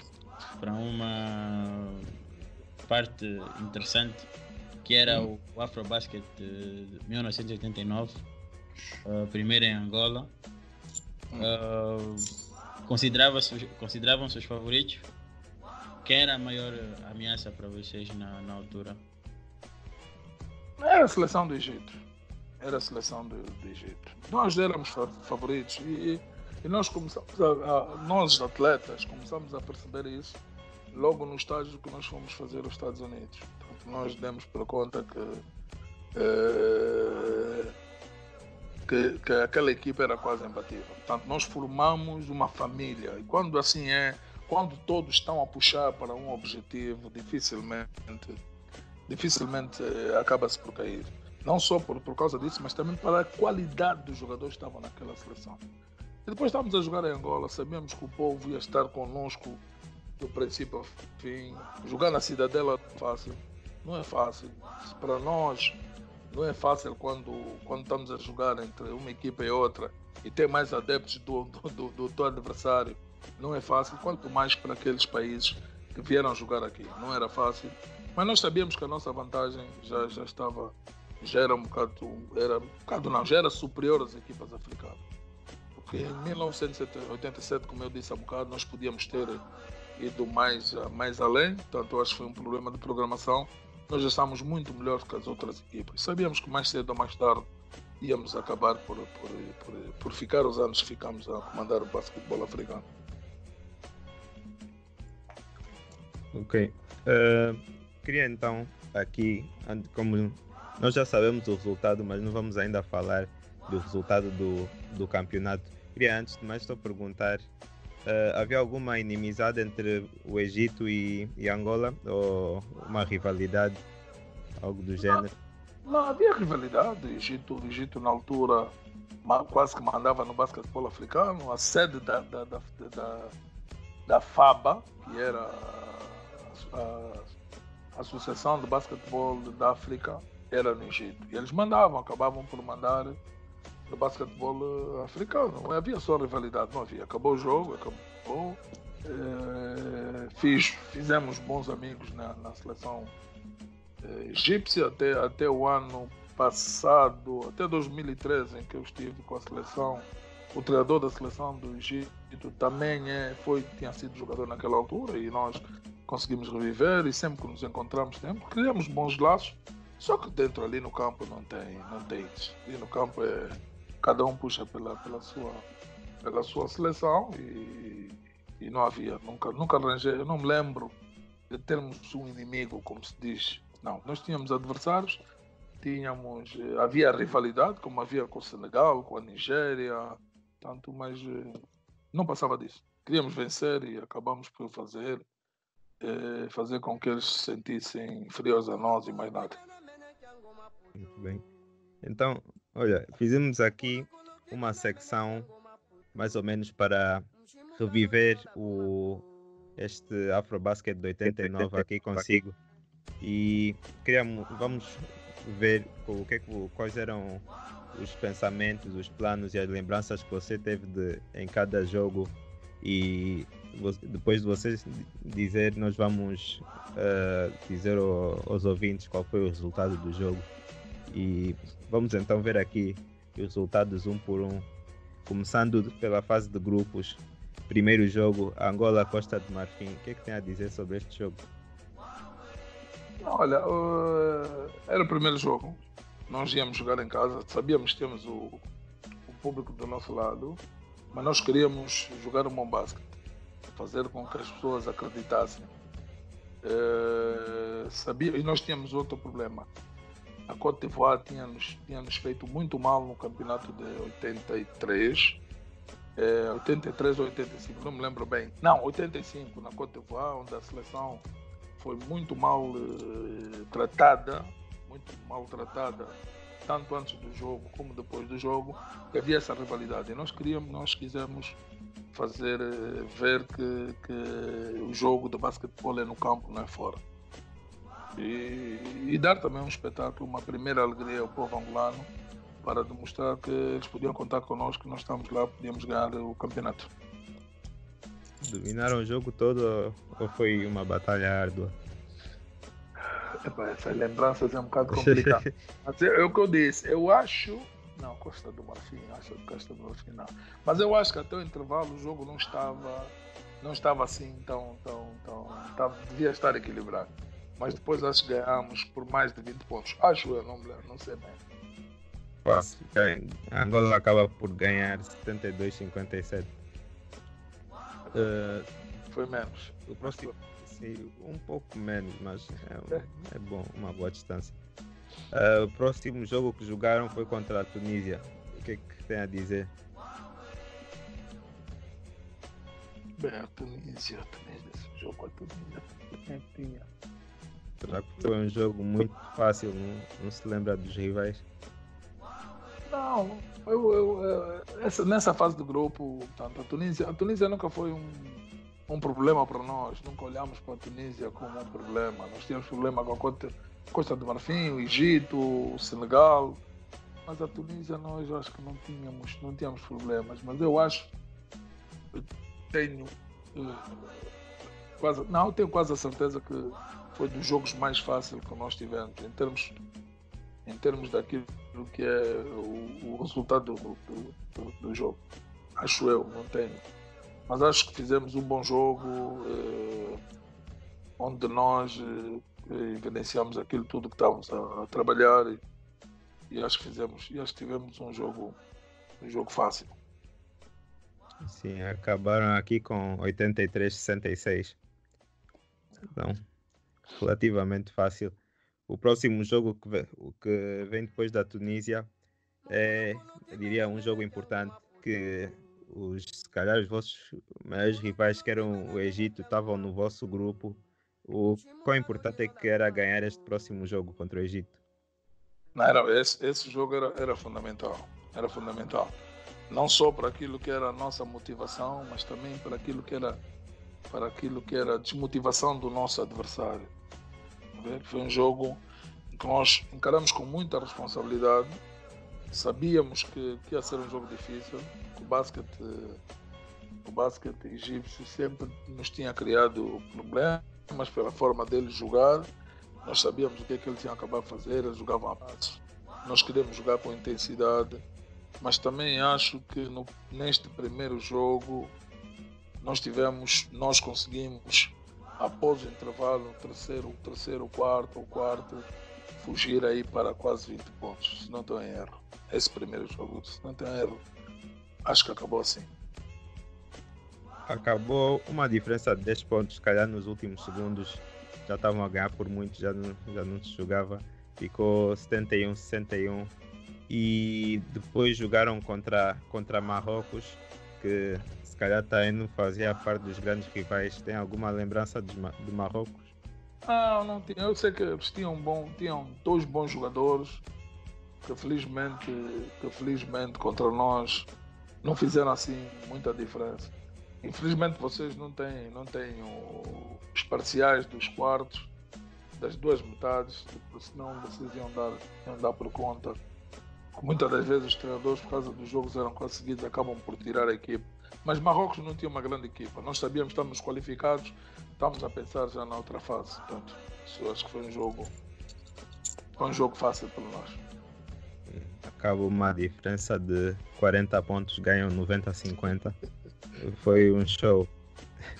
para uma parte interessante que era hum. o Afrobasket de 1989, uh, primeiro em Angola. Uh, considerava consideravam seus favoritos? Quem era a maior ameaça para vocês na, na altura? Era a seleção do Egito. Era a seleção do, do Egito. Nós éramos favoritos e, E nós começamos a, a, nós atletas começamos a perceber isso logo no estágio que nós fomos fazer aos Estados Unidos. Portanto, nós demos por conta que, eh, que, que aquela equipe era quase imbatível. Portanto, nós formamos uma família. E quando assim é, quando todos estão a puxar para um objetivo, dificilmente, dificilmente eh, acaba-se por cair. Não só por, por causa disso, mas também pela qualidade dos jogadores que estavam naquela seleção. E depois estávamos a jogar em Angola, sabíamos que o povo ia estar conosco do princípio ao fim. Jogar na Cidadela é fácil, não é fácil. Para nós, não é fácil quando, quando estamos a jogar entre uma equipa e outra e ter mais adeptos do, do, do, do teu adversário. Não é fácil, quanto mais para aqueles países que vieram jogar aqui. Não era fácil, mas nós sabíamos que a nossa vantagem já, já estava, já era um bocado, era um bocado não, já era superior às equipas africanas. Porque em 1987, como eu disse há bocado, nós podíamos ter ido mais, mais além, portanto, acho que foi um problema de programação. Nós já estávamos muito melhores que as outras equipas. Sabíamos que mais cedo ou mais tarde íamos acabar por, por, por, por ficar os anos que ficamos a comandar o basquetebol africano. Ok. Uh, queria então aqui, como nós já sabemos o resultado, mas não vamos ainda falar do resultado do, do campeonato. Queria antes de mais só perguntar: uh, havia alguma inimizade entre o Egito e, e, Angola? Ou uma rivalidade? Algo do gênero? Não, não havia rivalidade. O Egito, Egito, na altura, quase que mandava no basquetebol africano. A sede da, da, da, da, da FABA, que era a, a Associação de Basquetebol da África, era no Egito. E eles mandavam, acabavam por mandar do basquetebol eh, africano. Não havia só rivalidade, não havia. Acabou o jogo, acabou. É, fiz, fizemos bons amigos na, na seleção é, egípcia até, até o ano passado, até 2013, em que eu estive com a seleção. O treinador da seleção do Egito também é, foi, tinha sido jogador naquela altura e nós conseguimos reviver e sempre que nos encontramos sempre criamos bons laços. Só que dentro ali no campo não tem, não tem isso. Ali no campo é cada um puxa pela, pela, sua, pela sua seleção e, e não havia, nunca, nunca arranjei, eu não me lembro de termos um inimigo, como se diz. Não, nós tínhamos adversários, tínhamos, eh, havia rivalidade, como havia com o Senegal, com a Nigéria, tanto, mas eh, não passava disso. Queríamos vencer e acabamos por fazer, eh, fazer com que eles se sentissem inferiores a nós e mais nada. Muito bem. Então, olha, fizemos aqui uma secção mais ou menos para reviver o este Afrobasket de 89 aqui consigo. E queríamos, vamos ver o que, é quais eram os pensamentos, os planos e as lembranças que você teve de, em cada jogo e depois de vocês dizer, nós vamos uh, dizer ao, aos ouvintes qual foi o resultado do jogo. E vamos então ver aqui os resultados um por um. Começando pela fase de grupos. Primeiro jogo, Angola Costa de Marfim. O que é que tem a dizer sobre este jogo? Olha, uh, era o primeiro jogo. Nós íamos jogar em casa. Sabíamos que temos o, o público do nosso lado, mas nós queríamos jogar bom basquete, fazer com que as pessoas acreditassem. Uh, sabia, e nós tínhamos outro problema a Côte d'Ivoire tinha-nos tinha -nos feito muito mal no campeonato de 83. É, 83 ou 85, não me lembro bem. Não, 85, na Côte d'Ivoire, onde a seleção foi muito mal eh, tratada, muito mal tratada, tanto antes do jogo como depois do jogo, havia essa rivalidade. E nós queríamos, nós quisemos fazer eh, ver que, que o jogo de basquetebol é no campo, não é fora e, e, dar também um espetáculo, uma primeira alegria ao povo angolano para demonstrar que eles podiam contar connosco, que nós estamos lá, podíamos ganhar o campeonato. Dominaram o jogo todo ou foi uma batalha árdua? Epa, essas lembranças é um bocado complicado. Mas é, é o que eu disse, eu acho. Não, Costa do Marfim, acho que Costa do Marfim não. Mas eu acho que até o intervalo o jogo não estava. Não estava assim tão. tão, tão, tão devia estar equilibrado mas depois acho que ganhamos por mais de 20 pontos. Acho eu, não, não sei bem. fácil. Angola acaba por ganhar 72-57. Uh, Foi menos. O próximo, sim, um pouco menos, mas é, é bom, uma boa distância. Uh, o próximo jogo que jogaram foi contra a Tunísia. O que é que tem a dizer? Bem, a Tunísia, a Tunísia, esse jogo com a Tunísia, quem tinha? Que foi um jogo muito fácil? Não, não se lembra dos rivais? Não, eu, eu, essa, nessa fase do grupo, tanto a Tunísia, a Tunísia nunca foi um, um problema para nós, nunca olhamos para a Tunísia como um problema. Nós tínhamos problema com a Costa, Costa do Marfim, o Egito, o Senegal, mas a Tunísia nós acho que não tínhamos, não tínhamos problemas. Mas eu acho, eu tenho uh, quase, não, tenho quase a certeza que foi dos jogos mais fáceis que nós tivemos em termos em termos daquilo que é o, o resultado do, do, do, jogo. Acho eu, não tenho. Mas acho que fizemos um bom jogo eh, onde nós eh, evidenciamos aquilo tudo que estávamos a, a trabalhar e, e, acho que fizemos e acho que tivemos um jogo um jogo fácil. Sim, acabaram aqui com 83-66. Então, relativamente fácil. O próximo jogo que, vem, que vem depois da Tunísia é, eu diria, um jogo importante que os, se calhar os vossos maiores rivais, que eram o Egito, estavam no vosso grupo. O quão importante é que era ganhar este próximo jogo contra o Egito? Não, era, esse, esse jogo era, era fundamental. Era fundamental. Não só para aquilo que era a nossa motivação, mas também para aquilo que era para aquilo que era a desmotivação do nosso adversário. Foi um jogo que nós encaramos com muita responsabilidade. Sabíamos que, que ia ser um jogo difícil. O basquete, o basquete egípcio sempre nos tinha criado problemas pela forma dele jogar. Nós sabíamos o que, é que ele tinha acabado de fazer, eles jogavam a passo. Nós queríamos jogar com intensidade, mas também acho que no, neste primeiro jogo nós tivemos, nós conseguimos, após o intervalo, o terceiro, o terceiro, quarto, o quarto, fugir aí para quase 20 pontos, se não estou em erro. Esse primeiro jogo, se não estou em erro, acho que acabou assim. Acabou uma diferença de 10 pontos, se calhar nos últimos segundos já estavam a ganhar por muito, já não, já não se jogava. Ficou 71-61 e depois jogaram contra, contra Marrocos, que se calhar está indo fazia parte dos grandes rivais. Tem alguma lembrança de, de Marrocos? Não, não tinha. Eu sei que eles tinham, bom, tinham dois bons jogadores que felizmente, que felizmente contra nós não fizeram assim muita diferença. Infelizmente vocês não têm, não têm os parciais dos quartos das duas metades, senão vocês iam dar, iam dar por conta. Muitas das vezes os treinadores, por causa dos jogos eram conseguidos, acabam por tirar a equipe. Mas Marrocos não tinha uma grande equipa. Nós sabíamos que estávamos qualificados, estávamos a pensar já na outra fase. Portanto, isso acho que foi um jogo, foi um jogo fácil para nós. Acaba uma diferença de 40 pontos, ganham 90 a 50. Foi um show.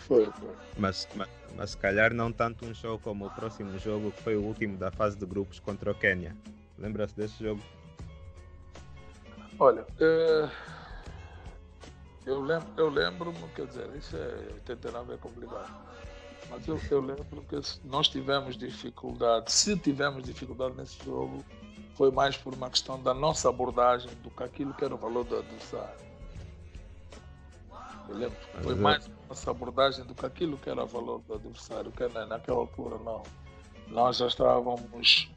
Foi, foi. Mas, mas, mas se calhar não tanto um show como o próximo jogo, que foi o último da fase de grupos contra o Quênia. Lembra-se desse jogo? Olha, uh eu lembro, eu lembro-me, quer dizer, isso é 89 é complicado. Mas eu, eu lembro que nós tivemos dificuldade, se tivemos dificuldade nesse jogo, foi mais por uma questão da nossa abordagem do que aquilo que era o valor do adversário. Eu lembro que foi mais a nossa abordagem do que aquilo que era o valor do adversário, que naquela altura não. Nós já estávamos,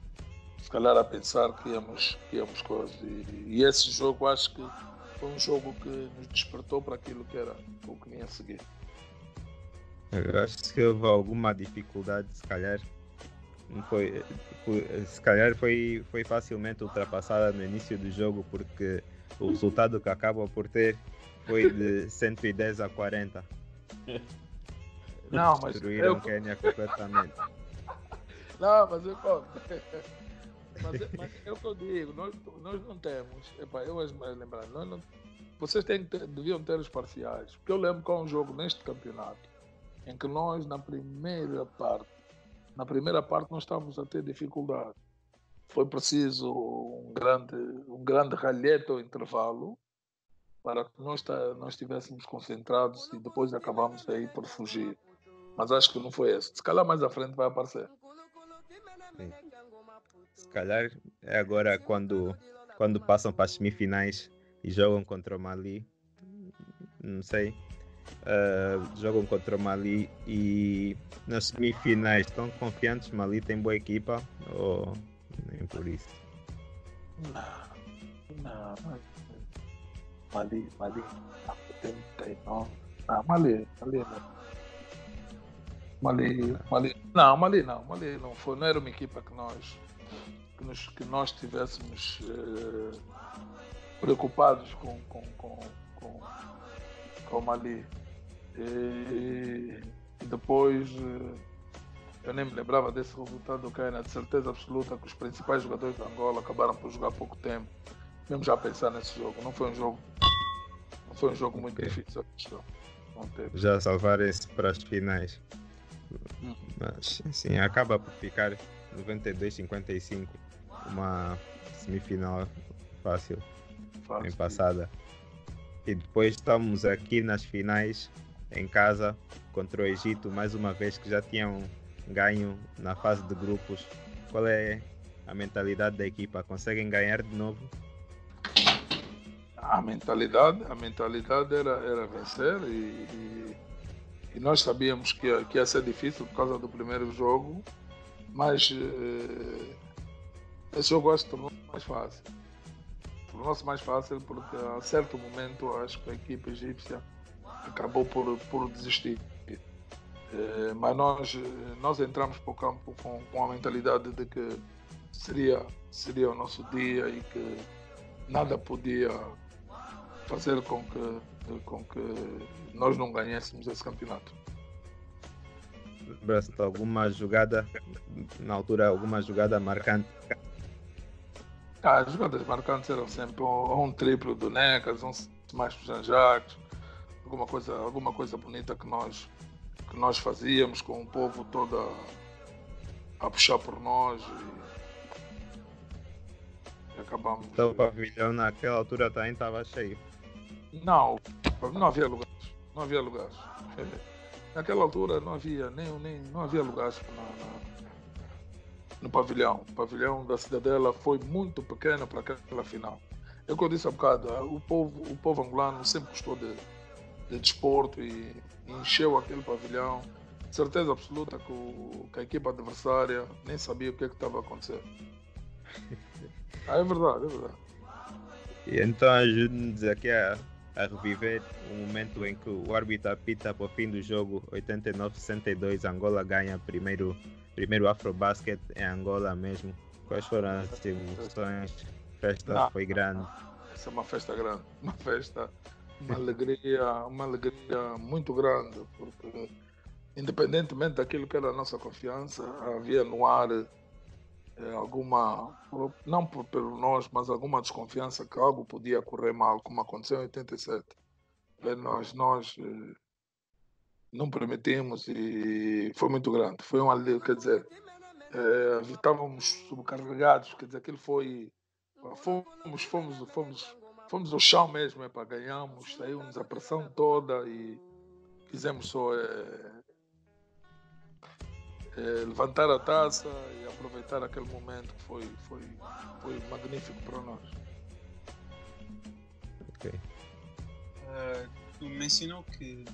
se calhar, a pensar que íamos, que íamos coisas. E, e esse jogo acho que foi um jogo que nos despertou para aquilo que era o que vinha a seguir. Eu acho que houve alguma dificuldade, se calhar. Não foi, se calhar foi, foi facilmente ultrapassada no início do jogo, porque o resultado que acaba por ter foi de 110 a 40. Não, mas. Destruíram eu... Quênia completamente. Não, mas eu conto. Mas, é, mas é o que eu digo, nós, nós não temos. Epa, eu vou lembrar, nós não, vocês têm, deviam ter os parciais. Porque eu lembro que há um jogo neste campeonato em que nós, na primeira parte, na primeira parte, nós estávamos a ter dificuldade. foi preciso um grande, um grande ralhete ao intervalo para que nós, nós estivéssemos concentrados e depois acabamos aí por fugir. Mas acho que não foi esse. Se calhar mais à frente vai aparecer. Sim. Calhar é agora quando, quando passam para as semifinais e jogam contra o Mali. Não sei. Uh, jogam contra o Mali e nas semifinais estão confiantes? Mali tem boa equipa ou nem por isso? Não, não. Mali, Mali, tem, tem, não. Ah, Mali, Mali. Mali, Mali, não, Mali não, Mali não foi, não era uma equipa que nós que, nos, que nós estivéssemos eh, preocupados com, com, com, com, com o Mali. E, e depois eh, eu nem me lembrava desse resultado que era de certeza absoluta que os principais jogadores da Angola acabaram por jogar pouco tempo. Mesmo já pensar nesse jogo. Não foi um jogo. Não foi um jogo muito okay. difícil. Já salvarem-se para as finais. Mas sim, acaba por ficar 92-55, uma semifinal fácil, fácil, bem passada. E depois estamos aqui nas finais em casa contra o Egito, mais uma vez que já tinham ganho na fase de grupos. Qual é a mentalidade da equipa? Conseguem ganhar de novo? A mentalidade, a mentalidade era, era vencer e, e e nós sabíamos que ia, que ia ser difícil por causa do primeiro jogo, mas eh, esse jogo acho que tornou mais fácil. Tornou-se mais fácil porque a certo momento acho que a equipe egípcia acabou por, por desistir. Eh, mas nós, nós entramos para o campo com, com a mentalidade de que seria, seria o nosso dia e que nada podia fazer com que com que nós não ganhássemos esse campeonato. Alguma jogada, na altura, alguma jogada marcante? Ah, as jogadas marcantes eram sempre um, um triplo do Necas, um mais do Jean Jacques, alguma coisa, alguma coisa bonita que nós, que nós fazíamos com o povo todo a, a puxar por nós e, e acabamos. Então o pavilhão naquela altura também estava cheio. Não, não havia lugares. Não havia lugares. Naquela altura não havia nem, nem não havia lugares na, na, no pavilhão. O pavilhão da Cidadela foi muito pequeno para aquela final. É o que eu disse há bocado, o povo, o povo angolano sempre gostou de, de desporto e, encheu aquele pavilhão. Certeza absoluta que, o, que a equipa adversária nem sabia o que, é estava a acontecer. Ah, é verdade, é verdade. E então ajude-nos aqui a a reviver o momento em que o árbitro apita para o fim do jogo 89-62, Angola ganha primeiro, primeiro Afrobasket em Angola mesmo. Quais foram as emoções? A festa Não, foi grande. Essa é uma festa grande, uma festa, uma alegria, uma alegria muito grande, porque independentemente daquilo que era a nossa confiança, havia no ar alguma, não por, pelo nós, mas alguma desconfiança que algo podia correr mal, como aconteceu em 87. É, nós, nós eh, não permitimos e foi muito grande. Foi um alívio, quer dizer, é, estávamos subcarregados, quer dizer, aquilo foi. Fomos, fomos, fomos, fomos ao chão mesmo, é, para ganhamos, saímos a pressão toda e fizemos só é, é, levantar a taça e aproveitar aquele momento que foi, foi, foi magnífico para nós. Ok. Uh, tu mencionou que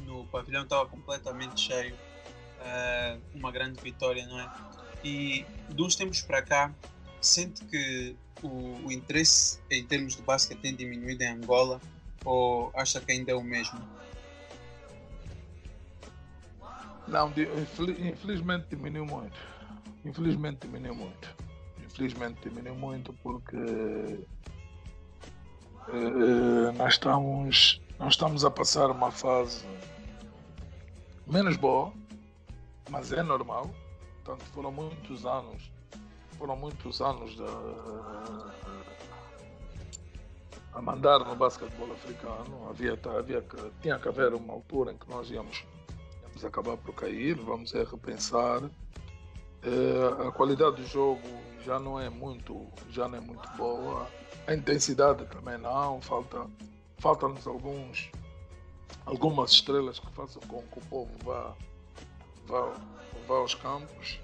no pavilhão estava completamente cheio, uh, uma grande vitória, não é? E de uns tempos para cá, sente que o, o interesse em termos de basquete tem diminuído em Angola ou acha que ainda é o mesmo? Não, infelizmente diminuiu muito. Infelizmente diminuiu muito. Infelizmente diminuiu muito porque uh, nós estamos nós estamos a passar uma fase menos boa, mas é normal. Portanto, foram muitos anos, foram muitos anos a, a mandar no basquetebol africano. Havia, havia, tinha que haver uma altura em que nós íamos acabar por cair, vamos é repensar. É, a qualidade do jogo já não é muito, já não é muito boa. A intensidade também não, falta, faltam-nos alguns, algumas estrelas que façam com que o povo vá, vá, vá aos campos.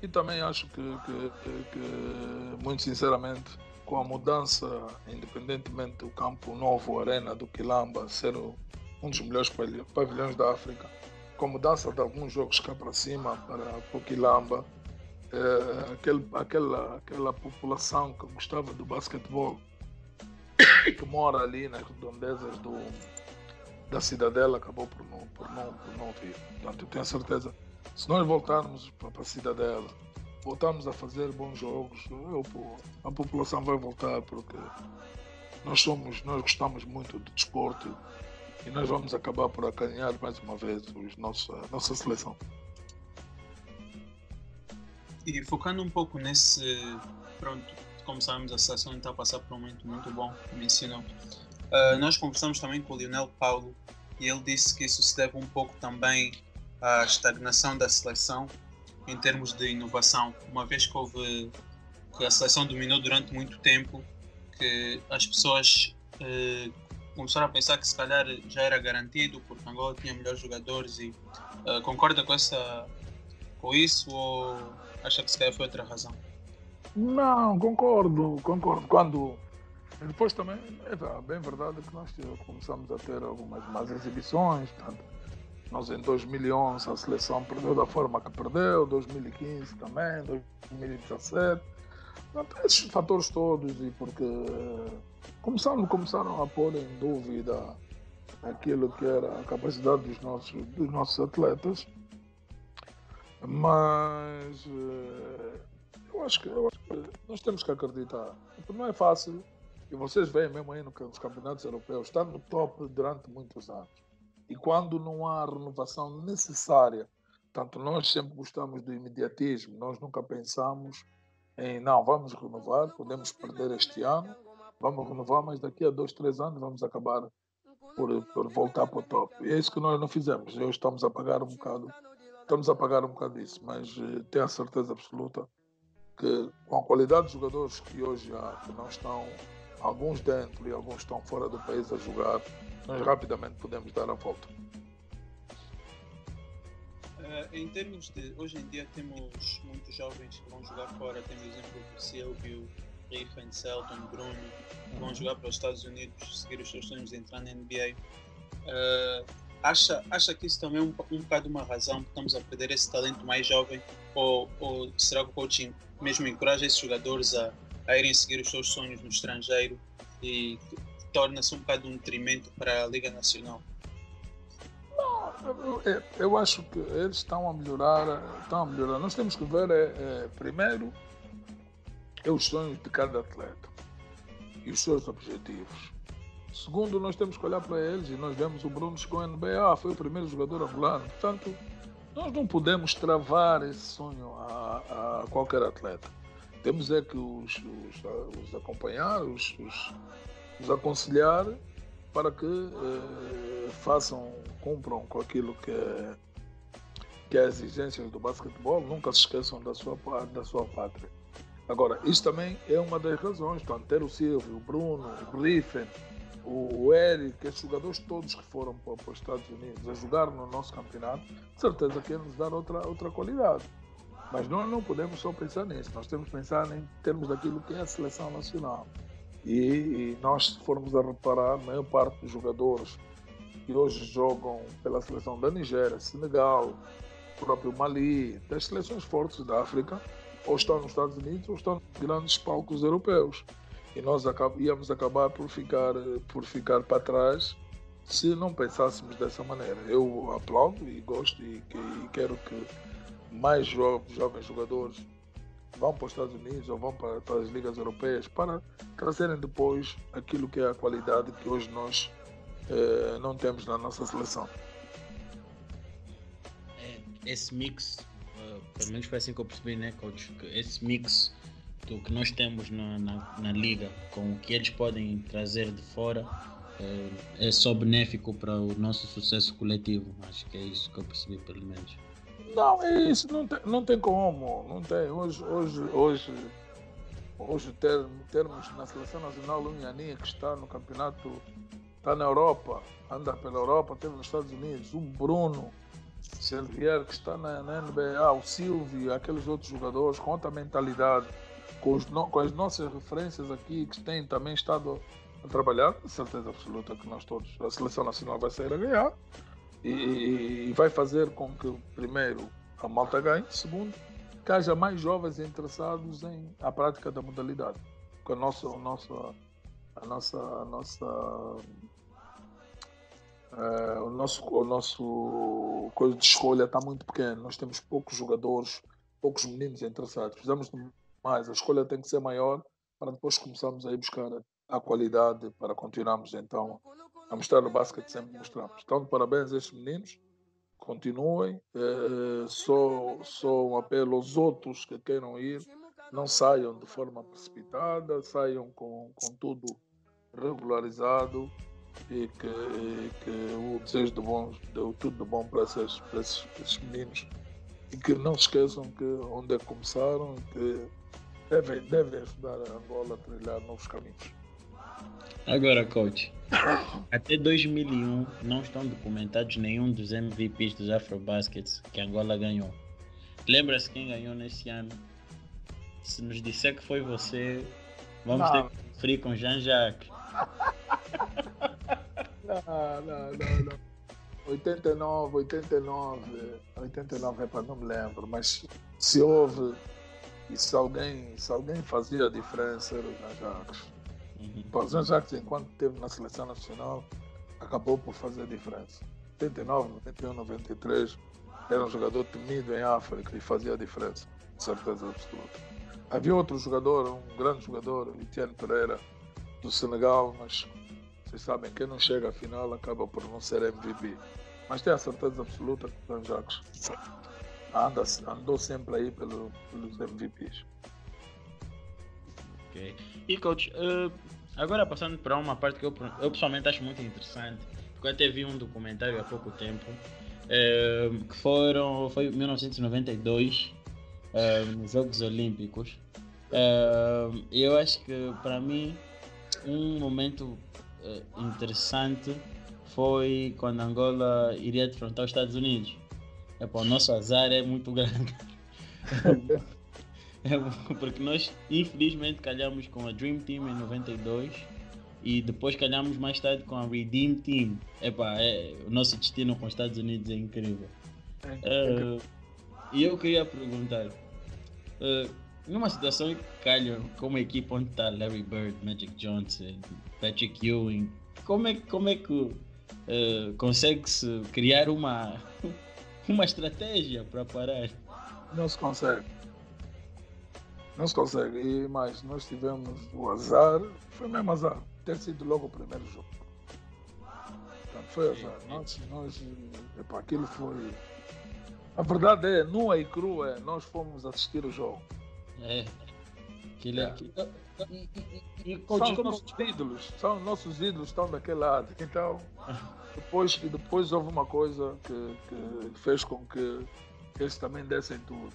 E também acho que, que, que, que muito sinceramente, com a mudança, independentemente do campo novo, Arena do Quilamba, ser um dos melhores pavilhões da África, com mudança de alguns jogos cá para cima, para o Quilamba, é, aquele, aquela, aquela população que gostava do basquetebol, que mora ali nas redondezas do, da cidadela, acabou por não, por, não, por não vir. Portanto, eu tenho certeza, se nós voltarmos para, para a cidadela, voltarmos a fazer bons jogos, eu, a população vai voltar porque nós somos, nós gostamos muito de desporto e nós vamos acabar por acanhar mais uma vez os nossos, a nossa seleção. E focando um pouco nesse, pronto, como sabemos, a seleção está a passar por um momento muito bom, mencionou. Uh, nós conversamos também com o Lionel Paulo e ele disse que isso se deve um pouco também à estagnação da seleção em termos de inovação, uma vez que houve que a seleção dominou durante muito tempo, que as pessoas uh, começaram a pensar que se calhar já era garantido porque Angola tinha melhores jogadores e uh, concorda com essa com isso ou Acha que se calhar foi outra razão? Não, concordo, concordo. Quando. Depois também, é bem verdade que nós começamos a ter algumas más exibições. Portanto, nós em 2011 a seleção perdeu da forma que perdeu, 2015 também, 2017. Portanto, esses fatores todos e porque começaram, começaram a pôr em dúvida aquilo que era a capacidade dos nossos, dos nossos atletas mas uh, eu, acho que, eu acho que nós temos que acreditar. Não é fácil. E vocês veem mesmo aí nos campeonatos europeus, está no top durante muitos anos. E quando não há renovação necessária, tanto nós sempre gostamos do imediatismo, nós nunca pensamos em não, vamos renovar, podemos perder este ano, vamos renovar, mas daqui a dois, três anos vamos acabar por, por voltar para o top. E é isso que nós não fizemos. Hoje estamos a pagar um bocado estamos a pagar um bocado disso, mas uh, tenho a certeza absoluta que com a qualidade de jogadores que hoje há, que não estão, alguns dentro e alguns estão fora do país a jogar, nós rapidamente podemos dar a volta. Uh, em termos de. Hoje em dia temos muitos jovens que vão jogar fora, temos o exemplo do Silvio, Riffen, Selton, Bruno, que vão uhum. jogar para os Estados Unidos, seguir os seus sonhos de entrar na NBA. Uh, Acha, acha que isso também é um, um bocado uma razão que estamos a perder esse talento mais jovem? Ou, ou será que o coaching mesmo encoraja esses jogadores a, a irem seguir os seus sonhos no estrangeiro e torna-se um bocado um detrimento para a Liga Nacional? Eu, eu, acho que eles estão a melhorar, estão a melhorar. Nós temos que ver, é, é, primeiro, é os sonhos de cada atleta e os seus objetivos. Segundo, nós temos que olhar para eles e nós vemos o Bruno chegou à NBA, foi o primeiro jogador angolano. Portanto, nós não podemos travar esse sonho a, a qualquer atleta. Temos é que os, os, os acompanhar, os, os, os, aconselhar para que eh, façam, cumpram com aquilo que é, que é as exigências do basquetebol, nunca se esqueçam da sua, da sua pátria. Agora, isso também é uma das razões, portanto, ter o Silvio, o Bruno, o Griffin, o Eric, esses jogadores todos que foram para, para, os Estados Unidos a jogar no nosso campeonato, certeza que ia nos dar outra, outra qualidade. Mas nós não podemos só pensar nisso, nós temos que pensar em termos daquilo que é a seleção nacional. E, e nós, se formos a reparar, a maior parte dos jogadores que hoje jogam pela seleção da Nigéria, Senegal, próprio Mali, das seleções fortes da África, ou estão nos Estados Unidos ou estão nos grandes palcos europeus e nós íamos acabar por ficar, por ficar para trás se não pensássemos dessa maneira. Eu aplaudo e gosto e, e quero que mais jo jovens jogadores vão para os Estados Unidos ou vão para, para, as ligas europeias para trazerem depois aquilo que é a qualidade que hoje nós eh, não temos na nossa seleção. É, esse mix, uh, pelo menos foi assim que eu percebi, né, coach? Esse mix do que nós temos na, na, na, liga, com o que eles podem trazer de fora, é, é só benéfico para o nosso sucesso coletivo. Acho que é isso que eu percebi, pelo menos. Não, é isso, não tem, não tem como, não tem. Hoje, hoje, hoje hoje ter, termos na seleção nacional um Yanin que está no campeonato, está na Europa, anda pela Europa, teve nos Estados Unidos, um Bruno Selvier que está na, na NBA, o Silvio, aqueles outros jogadores com outra mentalidade, com, os, com as nossas referências aqui que têm também estado a trabalhar, certeza absoluta que nós todos, a seleção nacional vai sair a ganhar e, e vai fazer com que, primeiro, a malta ganhe, segundo, que haja mais jovens interessados em a prática da modalidade. Porque a nossa, a nossa, a nossa, a nossa uh, o nosso, o nosso coisa de escolha está muito pequeno. Nós temos poucos jogadores, poucos meninos interessados. Precisamos de mais. A escolha tem que ser maior para depois começarmos a ir buscar a qualidade para continuarmos então a mostrar o basquete que sempre mostramos. Então, parabéns a estes meninos. Continuem. É, só, só um apelo aos outros que queiram ir. Não saiam de forma precipitada, saiam com, com tudo regularizado e que, e que o desejo de bom, de, tudo de bom para esses, para esses, esses meninos e que não se esqueçam que onde é que começaram e que devem, devem ajudar a Angola a trilhar novos caminhos. Agora, coach, até 2001 não estão documentados nenhum dos MVPs dos Afrobaskets que Angola ganhou. Lembra-se quem ganhou nesse ano? Se nos disser que foi você, vamos não. ter que conferir com Jean-Jacques. não, não, não, não. 89, 89, 89 é para não me lembro, mas se houve e se alguém, se alguém fazia a diferença era o Jean-Jacques. Uhum. Paulinho Jacques, enquanto esteve na seleção nacional, acabou por fazer a diferença. 89, 91, 93, era um jogador temido em África e fazia a diferença, de certeza absoluta. Havia outro jogador, um grande jogador, Etienne Pereira, do Senegal, mas vocês sabem, quem não chega à final acaba por não ser MVP. Mas tenho a certeza absoluta que o Jacques anda, andou sempre aí pelo, pelos MVPs. Ok. E coach, uh, agora passando para uma parte que eu, eu pessoalmente acho muito interessante, porque eu até vi um documentário há pouco tempo, uh, que foram, foi 1992, uh, nos Jogos Olímpicos. Uh, eu acho que para mim um momento interessante foi quando Angola iria defrontar os Estados Unidos. Epa, o nosso azar é muito grande. porque nós infelizmente calhamos com a Dream Team em 92 e depois calhamos mais tarde com a Redeem Team. Epá, é, o nosso destino com os Estados Unidos é incrível. Uh, e eu queria perguntar, uh, numa situação que calha como a equipa onde está Larry Bird, Magic Johnson, Patrick Ewing, como é, como é que uh, consegue-se criar uma, uma estratégia para parar? Não se consegue. Não se consegue. E mais, nós tivemos o azar, foi mesmo azar, ter sido logo o primeiro jogo. Portanto, foi azar. Nós, nós epa, aquilo foi. A verdade é, nua e crua, nós fomos assistir o jogo. É. Aquilo é. Aquilo. E, e, e, são os nossos ídolos, são nossos ídolos estão daquele lado. Então, depois, depois houve uma coisa que, que fez com que eles também dessem tudo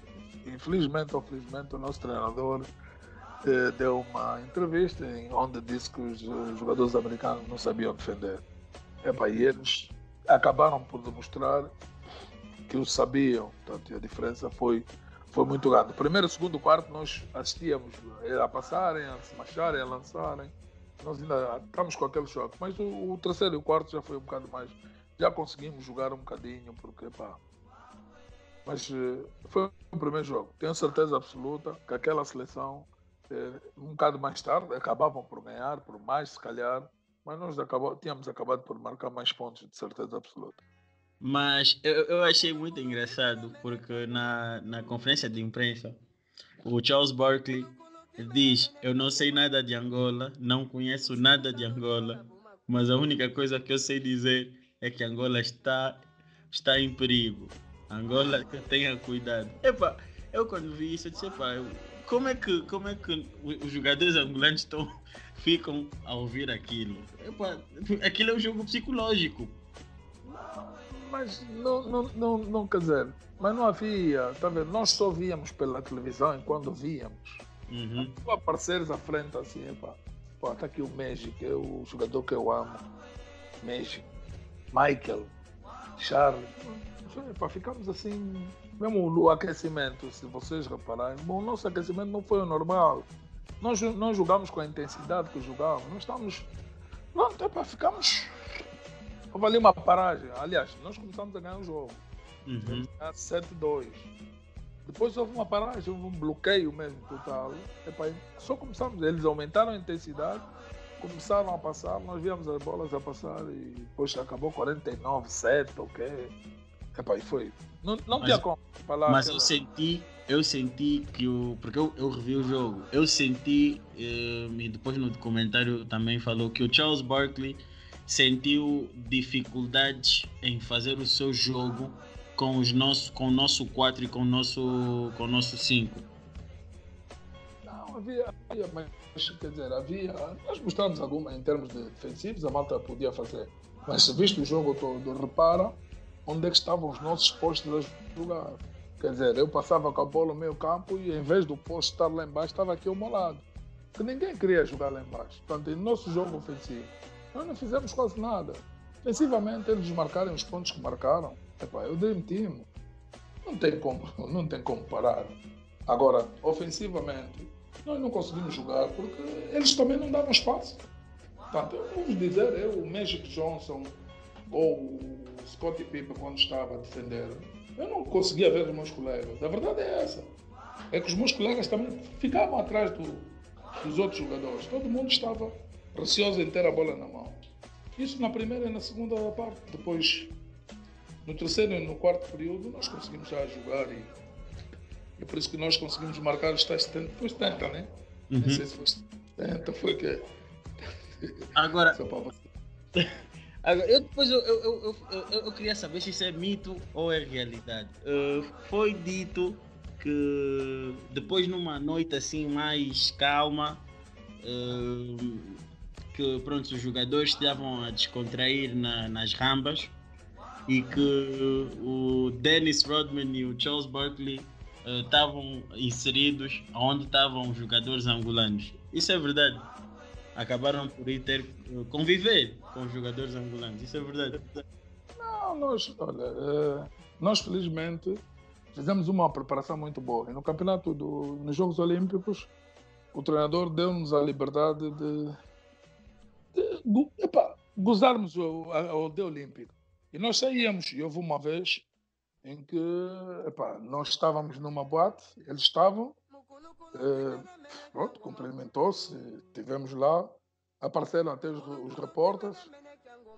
infelizmente ou felizmente, o nosso treinador eh, deu uma entrevista onde disse que os, os jogadores americanos não sabiam defender. Epa, e eles acabaram por demonstrar que o sabiam. Portanto, a diferença foi, foi muito grande. Primeiro, segundo, quarto, nós assistíamos a passarem, a se macharem, a lançarem. Nós ainda estamos com aquele choque. Mas o, o terceiro e o quarto já foi um bocado mais. Já conseguimos jogar um bocadinho, porque pá, mas eh, foi o primeiro jogo. Tenho certeza absoluta que aquela seleção, eh, um bocado mais tarde, acabavam por ganhar, por mais se calhar, mas nós acabou, tínhamos acabado por marcar mais pontos, de certeza absoluta. Mas eu, eu achei muito engraçado, porque na, na conferência de imprensa, o Charles Barkley diz: Eu não sei nada de Angola, não conheço nada de Angola, mas a única coisa que eu sei dizer é que Angola está, está em perigo. Angola que tenha cuidado. Epa, eu quando vi isso, eu disse, epa, como é que, como é que os jogadores angolanos estão, ficam a ouvir aquilo? Epa, aquilo é um jogo psicológico. Mas não, não, não, não quer dizer, mas não havia, tá vendo? Nós só víamos pela televisão e quando víamos. Uhum. Tu apareceres à frente assim, epá, pô, tá aqui o Magic, é o jogador que eu amo. Magic, Michael, Charles. Epá, ficamos assim, mesmo no aquecimento, se vocês repararem, bom, o nosso aquecimento não foi o normal. Nós não jogamos com a intensidade que jogávamos, nós estamos. Pronto, epá, ficamos. Houve ali uma paragem. Aliás, nós começamos a ganhar o jogo. Uhum. 7-2. Depois houve uma paragem, houve um bloqueio mesmo total. Epá, só começamos, eles aumentaram a intensidade, começaram a passar, nós víamos as bolas a passar e depois acabou 49-7, ok. Epá, e foi. Não, não Mas- tinha como falar. Mas eu senti, eu senti que o. Porque eu, eu revi o jogo, eu senti, eh, e depois no documentário também falou que o Charles Barkley sentiu dificuldades em fazer o seu jogo com, os nossos, com o nosso 4 e com o nosso, com o nosso 5. Não, havia, havia, mas quer dizer, havia. Nós mostramos alguma em termos de defensivos, a malta podia fazer. Mas visto o jogo todo, repara onde é que estavam os nossos postos a jogar. Quer dizer, eu passava com a bola no meio campo e em vez do posto estar lá embaixo, estava aqui ao meu lado. Porque ninguém queria jogar lá embaixo. Portanto, em nosso jogo ofensivo, nós não fizemos quase nada. Defensivamente, eles marcarem os pontos que marcaram. Epá, eu dei-me Não tem como, não tem como parar. Agora, ofensivamente, nós não conseguimos jogar porque eles também não davam espaço. Portanto, vos dizer, eu, o Magic Johnson ou o Scottie Pippen quando estava a defender, eu não conseguia ver os meus colegas. A verdade é essa. É que os meus colegas também ficavam atrás do- dos outros jogadores. Todo mundo estava receoso em ter a bola na mão. Isso na primeira e na segunda parte. Depois, no terceiro e no quarto período, nós conseguimos já jogar e é por isso que nós conseguimos marcar os tais 70. Foi 70, né? Não Uhum. sei se foi 70, foi que. Agora, Só para você. Agora, eu depois eu, eu, eu, eu, queria saber se isso é mito ou é realidade. Uh, foi dito que depois numa noite assim mais calma, uh, que pronto, os jogadores estavam a descontrair na- nas rambas e que o Dennis Rodman e o Charles Barkley uh, estavam inseridos onde estavam os jogadores angolanos. Isso é verdade acabaram por ir ter uh, conviver com os jogadores angolanos. Isso é verdade. Não, nós, olha, eh, nós felizmente fizemos uma preparação muito boa. E no campeonato, do, nos Jogos Olímpicos, o treinador deu-nos a liberdade de, de go- epá, gozarmos o, a, olímpico. E nós saíamos. E houve uma vez em que epá, nós estávamos numa boate, eles estavam, eh, pronto, cumprimentou-se, tivemos lá, apareceram até os, os repórteres,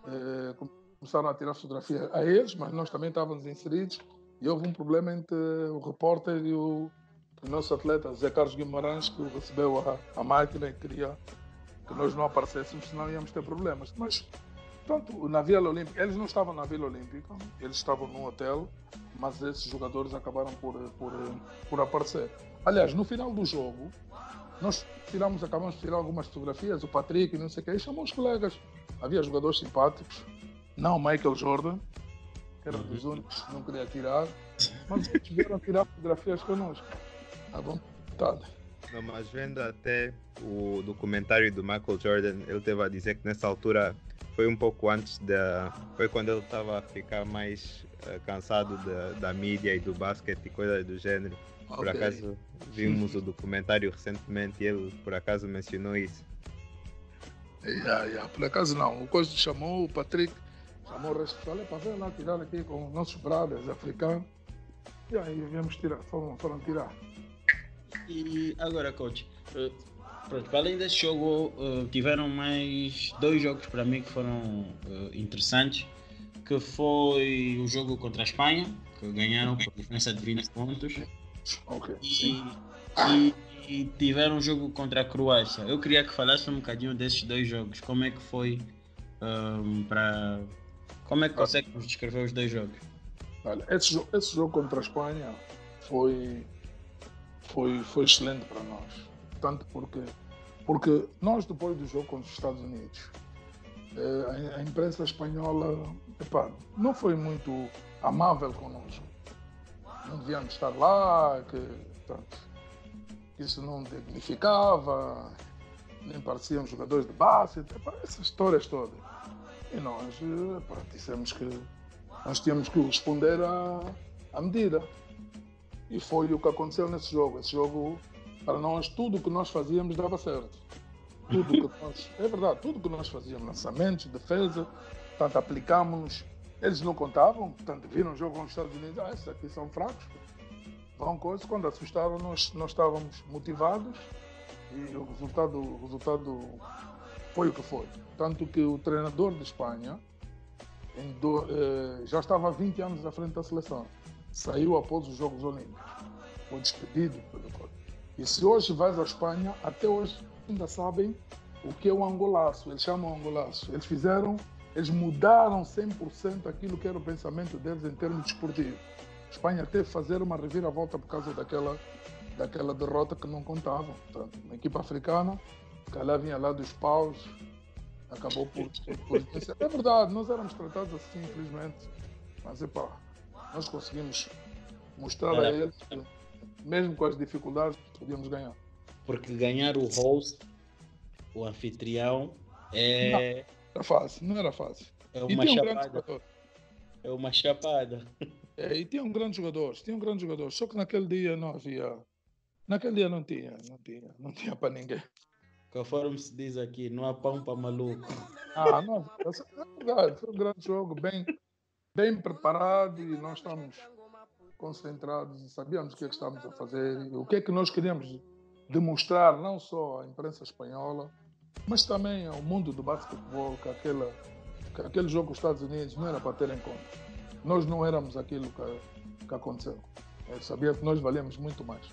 eh, começaram a tirar fotografia a eles, mas nós também estávamos inseridos e houve um problema entre o repórter e o, o nosso atleta, Zé Carlos Guimarães, que recebeu a, a máquina e queria que nós não aparecêssemos, senão íamos ter problemas. Mas, pronto, na Vila Olímpica, eles não estavam na Vila Olímpica, eles estavam num hotel, mas esses jogadores acabaram por, por, por aparecer. Aliás, no final do jogo, nós tiramos, acabamos de tirar algumas fotografias, o Patrick e não sei o quê, e chamou os colegas. Havia jogadores simpáticos, não o Michael Jordan, que era dos únicos que não queria tirar, mas eles vieram tirar fotografias connosco. À vontade. Não, mas vendo até o documentário do Michael Jordan, ele teve a dizer que nessa altura foi um pouco antes da. Foi quando ele estava a ficar mais eh, cansado da, da mídia e do basquete e coisas do gênero. Por acaso vimos o documentário recentemente e ele por acaso mencionou isso. Yeah, yeah. Por acaso não, o Coisa chamou o Patrick, chamou o resto, falei para ver lá tirar aqui com os nossos brothers africanos. E aí viemos tirar, foram, foram tirar. E agora, coach, uh, pronto, para além desse jogo, uh, tiveram mais dois jogos para mim que foram uh, interessantes, que foi o jogo contra a Espanha, que ganharam por diferença de 20 pontos, Ok. e, e, e tiveram um jogo contra a Croácia. Eu queria que falasse um bocadinho desses dois jogos, como é que foi um, para... Como é que consegue nos descrever os dois jogos? Olha, esse, esse jogo contra a Espanha foi, foi, foi excelente para nós. Tanto porque, porque nós, depois do jogo contra os Estados Unidos, eh, a, a imprensa espanhola epá, não foi muito amável conosco. Não devíamos estar lá, que, portanto, isso não dignificava, nem pareciam jogadores de base, essas histórias todas. E nós pá, dissemos que nós tínhamos que responder à, à medida. E foi o que aconteceu nesse jogo. Esse jogo, para nós, tudo o que nós fazíamos dava certo. Tudo que nós, é verdade, tudo que nós fazíamos, lançamentos, defesa, portanto, aplicámos-nos. Eles não contavam, portanto, viram o jogo nos Estados Unidos, ah, esses aqui são fracos. Vão coisas, quando assustaram, nós, nós estávamos motivados e o resultado, o resultado foi o que foi. Tanto que o treinador de Espanha do, eh, já estava há 20 anos à frente da seleção. Saiu após os Jogos Olímpicos. Foi despedido pelo E se hoje vais à Espanha, até hoje ainda sabem o que é o angolaço. Eles chamam angolaço. Eles fizeram, eles mudaram 100% aquilo que era o pensamento deles em termos desportivos. Espanha teve que fazer uma reviravolta por causa daquela, daquela derrota que não contavam. Portanto, uma equipa africana, que lá vinha lá dos paus, acabou por, por, É verdade, nós éramos tratados assim, infelizmente. Mas, epá, nós conseguimos mostrar a eles que, mesmo com as dificuldades, podíamos ganhar. Porque ganhar o host, o anfitrião, é. Não, era fácil, não era fácil. É uma chapada. Um é uma chapada. É, e tinham grandes jogadores, tinham grandes jogadores. Só que naquele dia não havia. Naquele dia não tinha, não tinha, não tinha para ninguém. Conforme se diz aqui, não há pão para maluco. Ah, não, é verdade. Foi um grande jogo, bem, bem preparado e nós estamos concentrados e sabíamos o que é que estávamos a fazer e o que é que nós queríamos demonstrar, não só à imprensa espanhola, mas também ao mundo do basquetebol, que, aquela, que aquele jogo dos Estados Unidos não era para ter em conta. Nós não éramos aquilo que, que aconteceu. Eu sabia que nós valemos muito mais.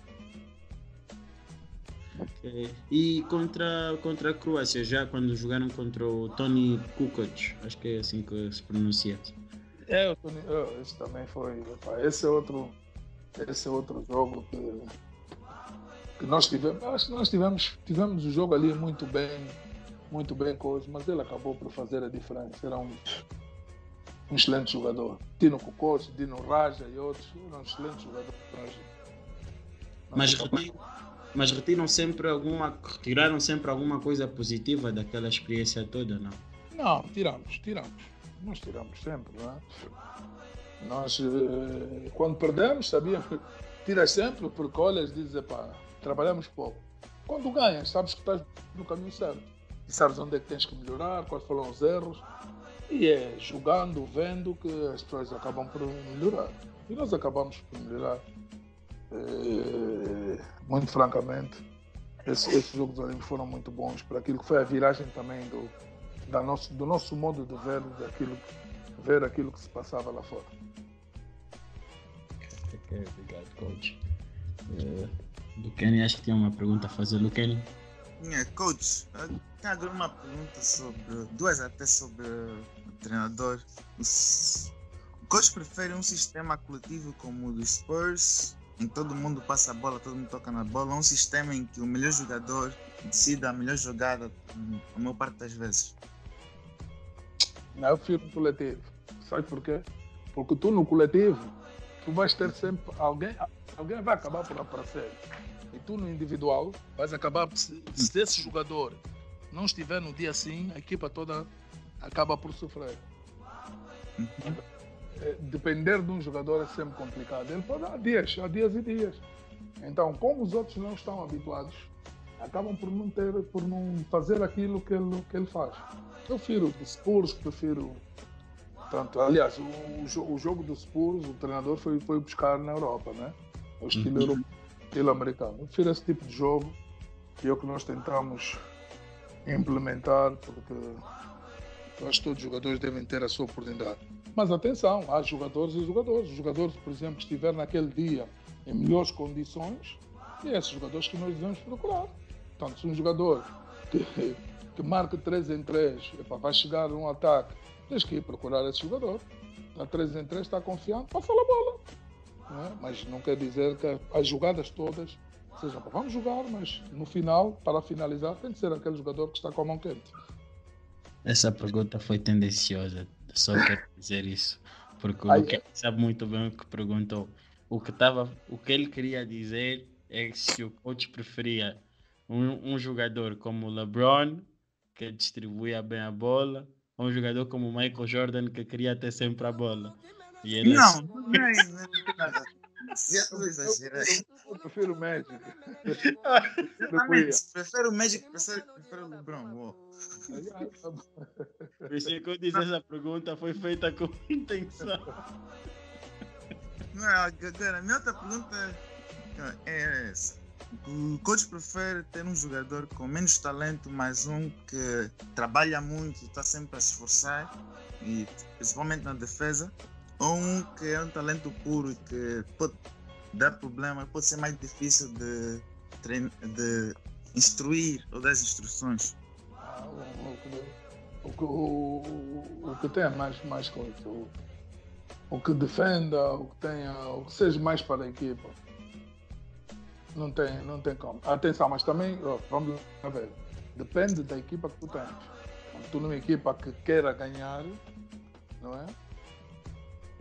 Okay. E contra, contra a Croácia, já quando jogaram contra o Tony Kukoc, acho que é assim que se pronuncia. É, o Tony, oh, esse também foi. Esse é outro, esse é outro jogo que, que nós tivemos. Acho que nós tivemos, tivemos o jogo ali muito bem, muito bem coisa, mas ele acabou por fazer a diferença. Era um, um excelente jogador. Tino Kukoc, Dino Raja e outros, eram excelentes jogadores. Mas, mas mas retiram sempre alguma, retiraram sempre alguma coisa positiva daquela experiência toda, não? Não, tiramos, tiramos. Nós tiramos sempre, não é? Nós, eh, quando perdemos, sabíamos, tiras sempre, porque olhas e dizes, pá, trabalhamos pouco. Quando ganhas, sabes que estás no caminho certo. Sabes onde é que tens que melhorar, quais foram os erros. E é jogando, vendo que as pessoas acabam por melhorar. E nós acabamos por melhorar. Eh, muito francamente, esses, Jogos Olímpicos foram muito bons para aquilo que foi a viragem também do, da nosso, do nosso modo de ver, daquilo, ver aquilo que se passava lá fora. Obrigado, coach. Uh, do Kenny, acho que tinha uma pergunta a fazer. Do Kenny? Yeah, coach, tenho uma pergunta sobre, duas até sobre o treinador. O coach prefere um sistema coletivo como o do Spurs em que todo mundo passa a bola, todo mundo toca na bola, um sistema em que o melhor jogador decida a melhor jogada a maior parte das vezes. Não, eu prefiro o coletivo. Sabe por quê? Porque tu no coletivo, tu vais ter sempre alguém, alguém vai acabar por aparecer. E tu no individual vais acabar, se, se esse jogador não estiver no dia assim, a equipa toda acaba por sofrer. Uhum. É, depender de um jogador é sempre complicado. Ele pode dar dias, há dias e dias. Então, como os outros não estão habituados, acabam por não ter, por não fazer aquilo que ele, que ele faz. Eu prefiro o Spurs, prefiro. Tanto, aliás, o, o jogo do Spurs, o treinador foi, foi buscar na Europa, né? O estilo, uhum. Estilo americano. Prefiro esse tipo de jogo, que é o que nós tentamos implementar, porque acho que todos os jogadores devem ter a sua oportunidade. Mas atenção, há jogadores e jogadores. Os jogadores, por exemplo, que estiver naquele dia em melhores condições, e é esses jogadores que nós devemos procurar. Portanto, se um jogador que, que marca 3 em 3 epa, vai chegar num ataque, tens que ir procurar esse jogador. Está 3 em 3, está confiante, passa a bola. Não é? Mas não quer dizer que as jogadas todas sejam para vamos jogar, mas no final, para finalizar, tem que ser aquele jogador que está com a mão quente. Essa pergunta foi tendenciosa. Só quero dizer isso. Porque o Luquete sabe muito bem o que perguntou. O que, tava, o que ele queria dizer é se o coach preferia um, um jogador como o LeBron, que distribuía bem a bola, ou um jogador como o Michael Jordan, que queria ter sempre a bola. E ele não, não é estou exagerando. Eu prefiro o Magic. Exatamente. Prefiro o Magic, prefiro, prefiro o LeBron. Isso que eu disse essa pergunta foi feita com intenção. Não, agora, a minha outra pergunta é essa. O coach prefere ter um jogador com menos talento, mas um que trabalha muito, está sempre a se esforçar, e principalmente na defesa, ou um que é um talento puro que pode dar problema, pode ser mais difícil de, de instruir ou dar instruções. Ah, o, o, o, o, que tem mais, mais coisa, o, o que defenda, o que tenha, o que seja mais para a equipa. Não tem, não tem como. Atenção, mas também, vamos ver, depende da equipa que tu tens. Tu numa equipa que queira ganhar, não é?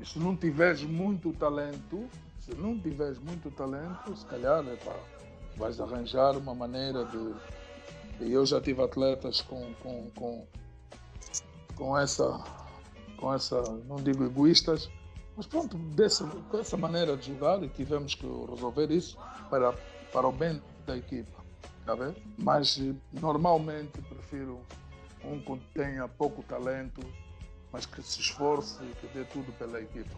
Se não tiveres muito talento, se não tiveres muito talento, se calhar epa, vais arranjar uma maneira de. E eu já tive atletas com, com, com, com essa, com essa, não digo egoístas, mas pronto, dessa, com essa maneira de jogar e tivemos que resolver isso para, para o bem da equipa. Tá? Mas normalmente prefiro um que tenha pouco talento, mas que se esforce e que dê tudo pela equipa.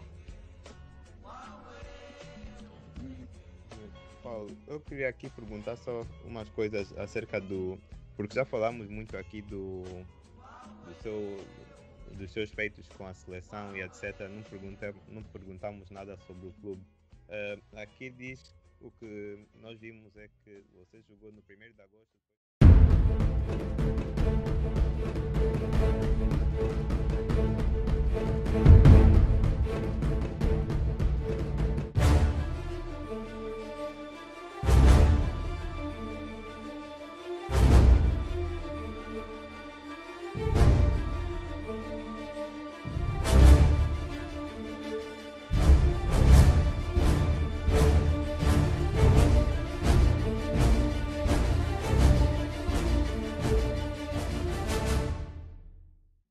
Paulo, eu queria aqui perguntar só umas coisas acerca do. Porque já falamos muito aqui do, do seu, dos seus feitos com a seleção e etc. Não, pergunta, não perguntamos nada sobre o clube. Uh, aqui diz o que nós vimos é que você jogou no 1 de agosto.